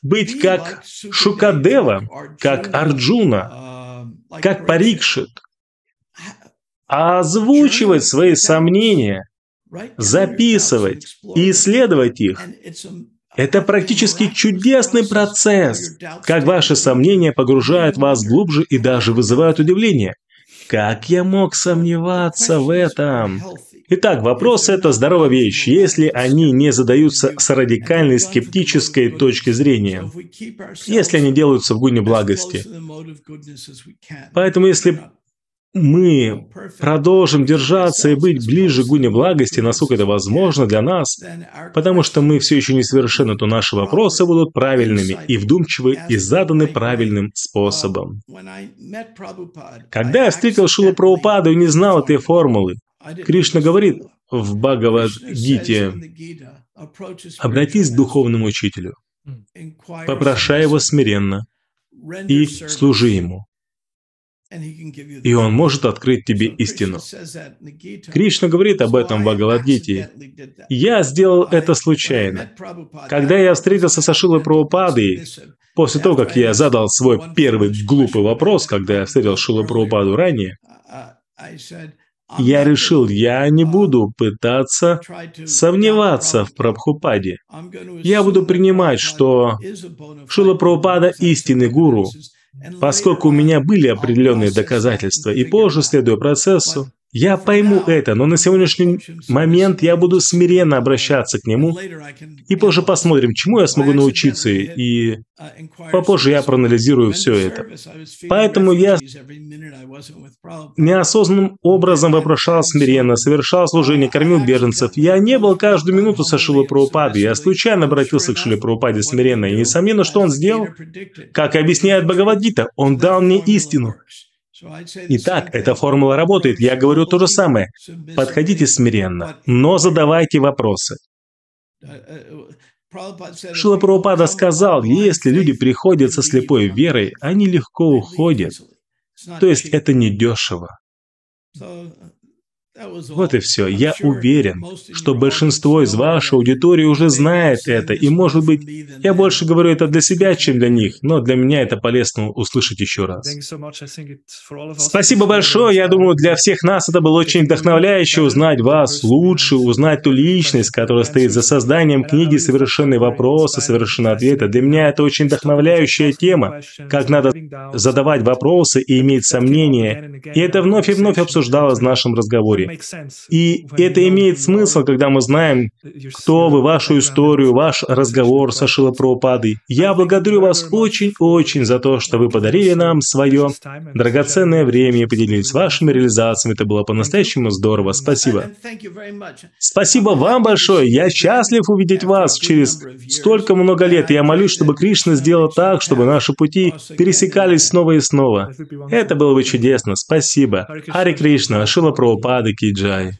Быть как Шукадева, как Арджуна, как Парикшит, а озвучивать свои сомнения, записывать и исследовать их. Это практически чудесный процесс, как ваши сомнения погружают вас глубже и даже вызывают удивление. Как я мог сомневаться в этом? Итак, вопрос – это здоровая вещь, если они не задаются с радикальной скептической точки зрения, если они делаются в гуне благости. Поэтому если мы продолжим держаться и быть ближе к гуне благости, насколько это возможно для нас, потому что мы все еще несовершенны, то наши вопросы будут правильными и вдумчивы и заданы правильным способом. Когда я встретил Шила Прабхупаду и не знал этой формулы, Кришна говорит в Бхагавад-гите, обратись к духовному учителю, попрошай его смиренно и служи ему и Он может открыть тебе истину. Кришна говорит об этом в Бхагавадгите. «Я сделал это случайно. Когда я встретился со Шилой Прабхупадой, после того, как я задал свой первый глупый вопрос, когда я встретил Шилу Прабхупаду ранее, я решил, я не буду пытаться сомневаться в Прабхупаде. Я буду принимать, что Шила Прабхупада истинный гуру, Поскольку у меня были определенные доказательства, и позже, следуя процессу, я пойму это, но на сегодняшний момент я буду смиренно обращаться к нему, и позже посмотрим, чему я смогу научиться, и попозже я проанализирую все это. Поэтому я неосознанным образом вопрошал смиренно, совершал служение, кормил беженцев. Я не был каждую минуту со Шилой Прабхупадой, я случайно обратился к Шиле Прабхупаде смиренно, и несомненно, что он сделал? Как объясняет Бхагавадгита, он дал мне истину. Итак, эта формула работает. Я говорю то же самое. Подходите смиренно, но задавайте вопросы. Шила Прабхупада сказал, если люди приходят со слепой верой, они легко уходят. То есть это недешево. Вот и все. Я уверен, что большинство из вашей аудитории уже знает это, и, может быть, я больше говорю это для себя, чем для них, но для меня это полезно услышать еще раз. Спасибо большое. Я думаю, для всех нас это было очень вдохновляюще узнать вас лучше, узнать ту личность, которая стоит за созданием книги «Совершенные вопросы, совершенные ответы». Для меня это очень вдохновляющая тема, как надо задавать вопросы и иметь сомнения. И это вновь и вновь обсуждалось в нашем разговоре. И это имеет смысл, когда мы знаем, кто вы, вашу историю, ваш разговор со Шилапрабхупадой. Я благодарю вас очень-очень за то, что вы подарили нам свое драгоценное время и поделились вашими реализациями. Это было по-настоящему здорово. Спасибо. Спасибо вам большое. Я счастлив увидеть вас через столько много лет. Я молюсь, чтобы Кришна сделал так, чтобы наши пути пересекались снова и снова. Это было бы чудесно. Спасибо. Хари Кришна, Шила Прабхупады, की जाए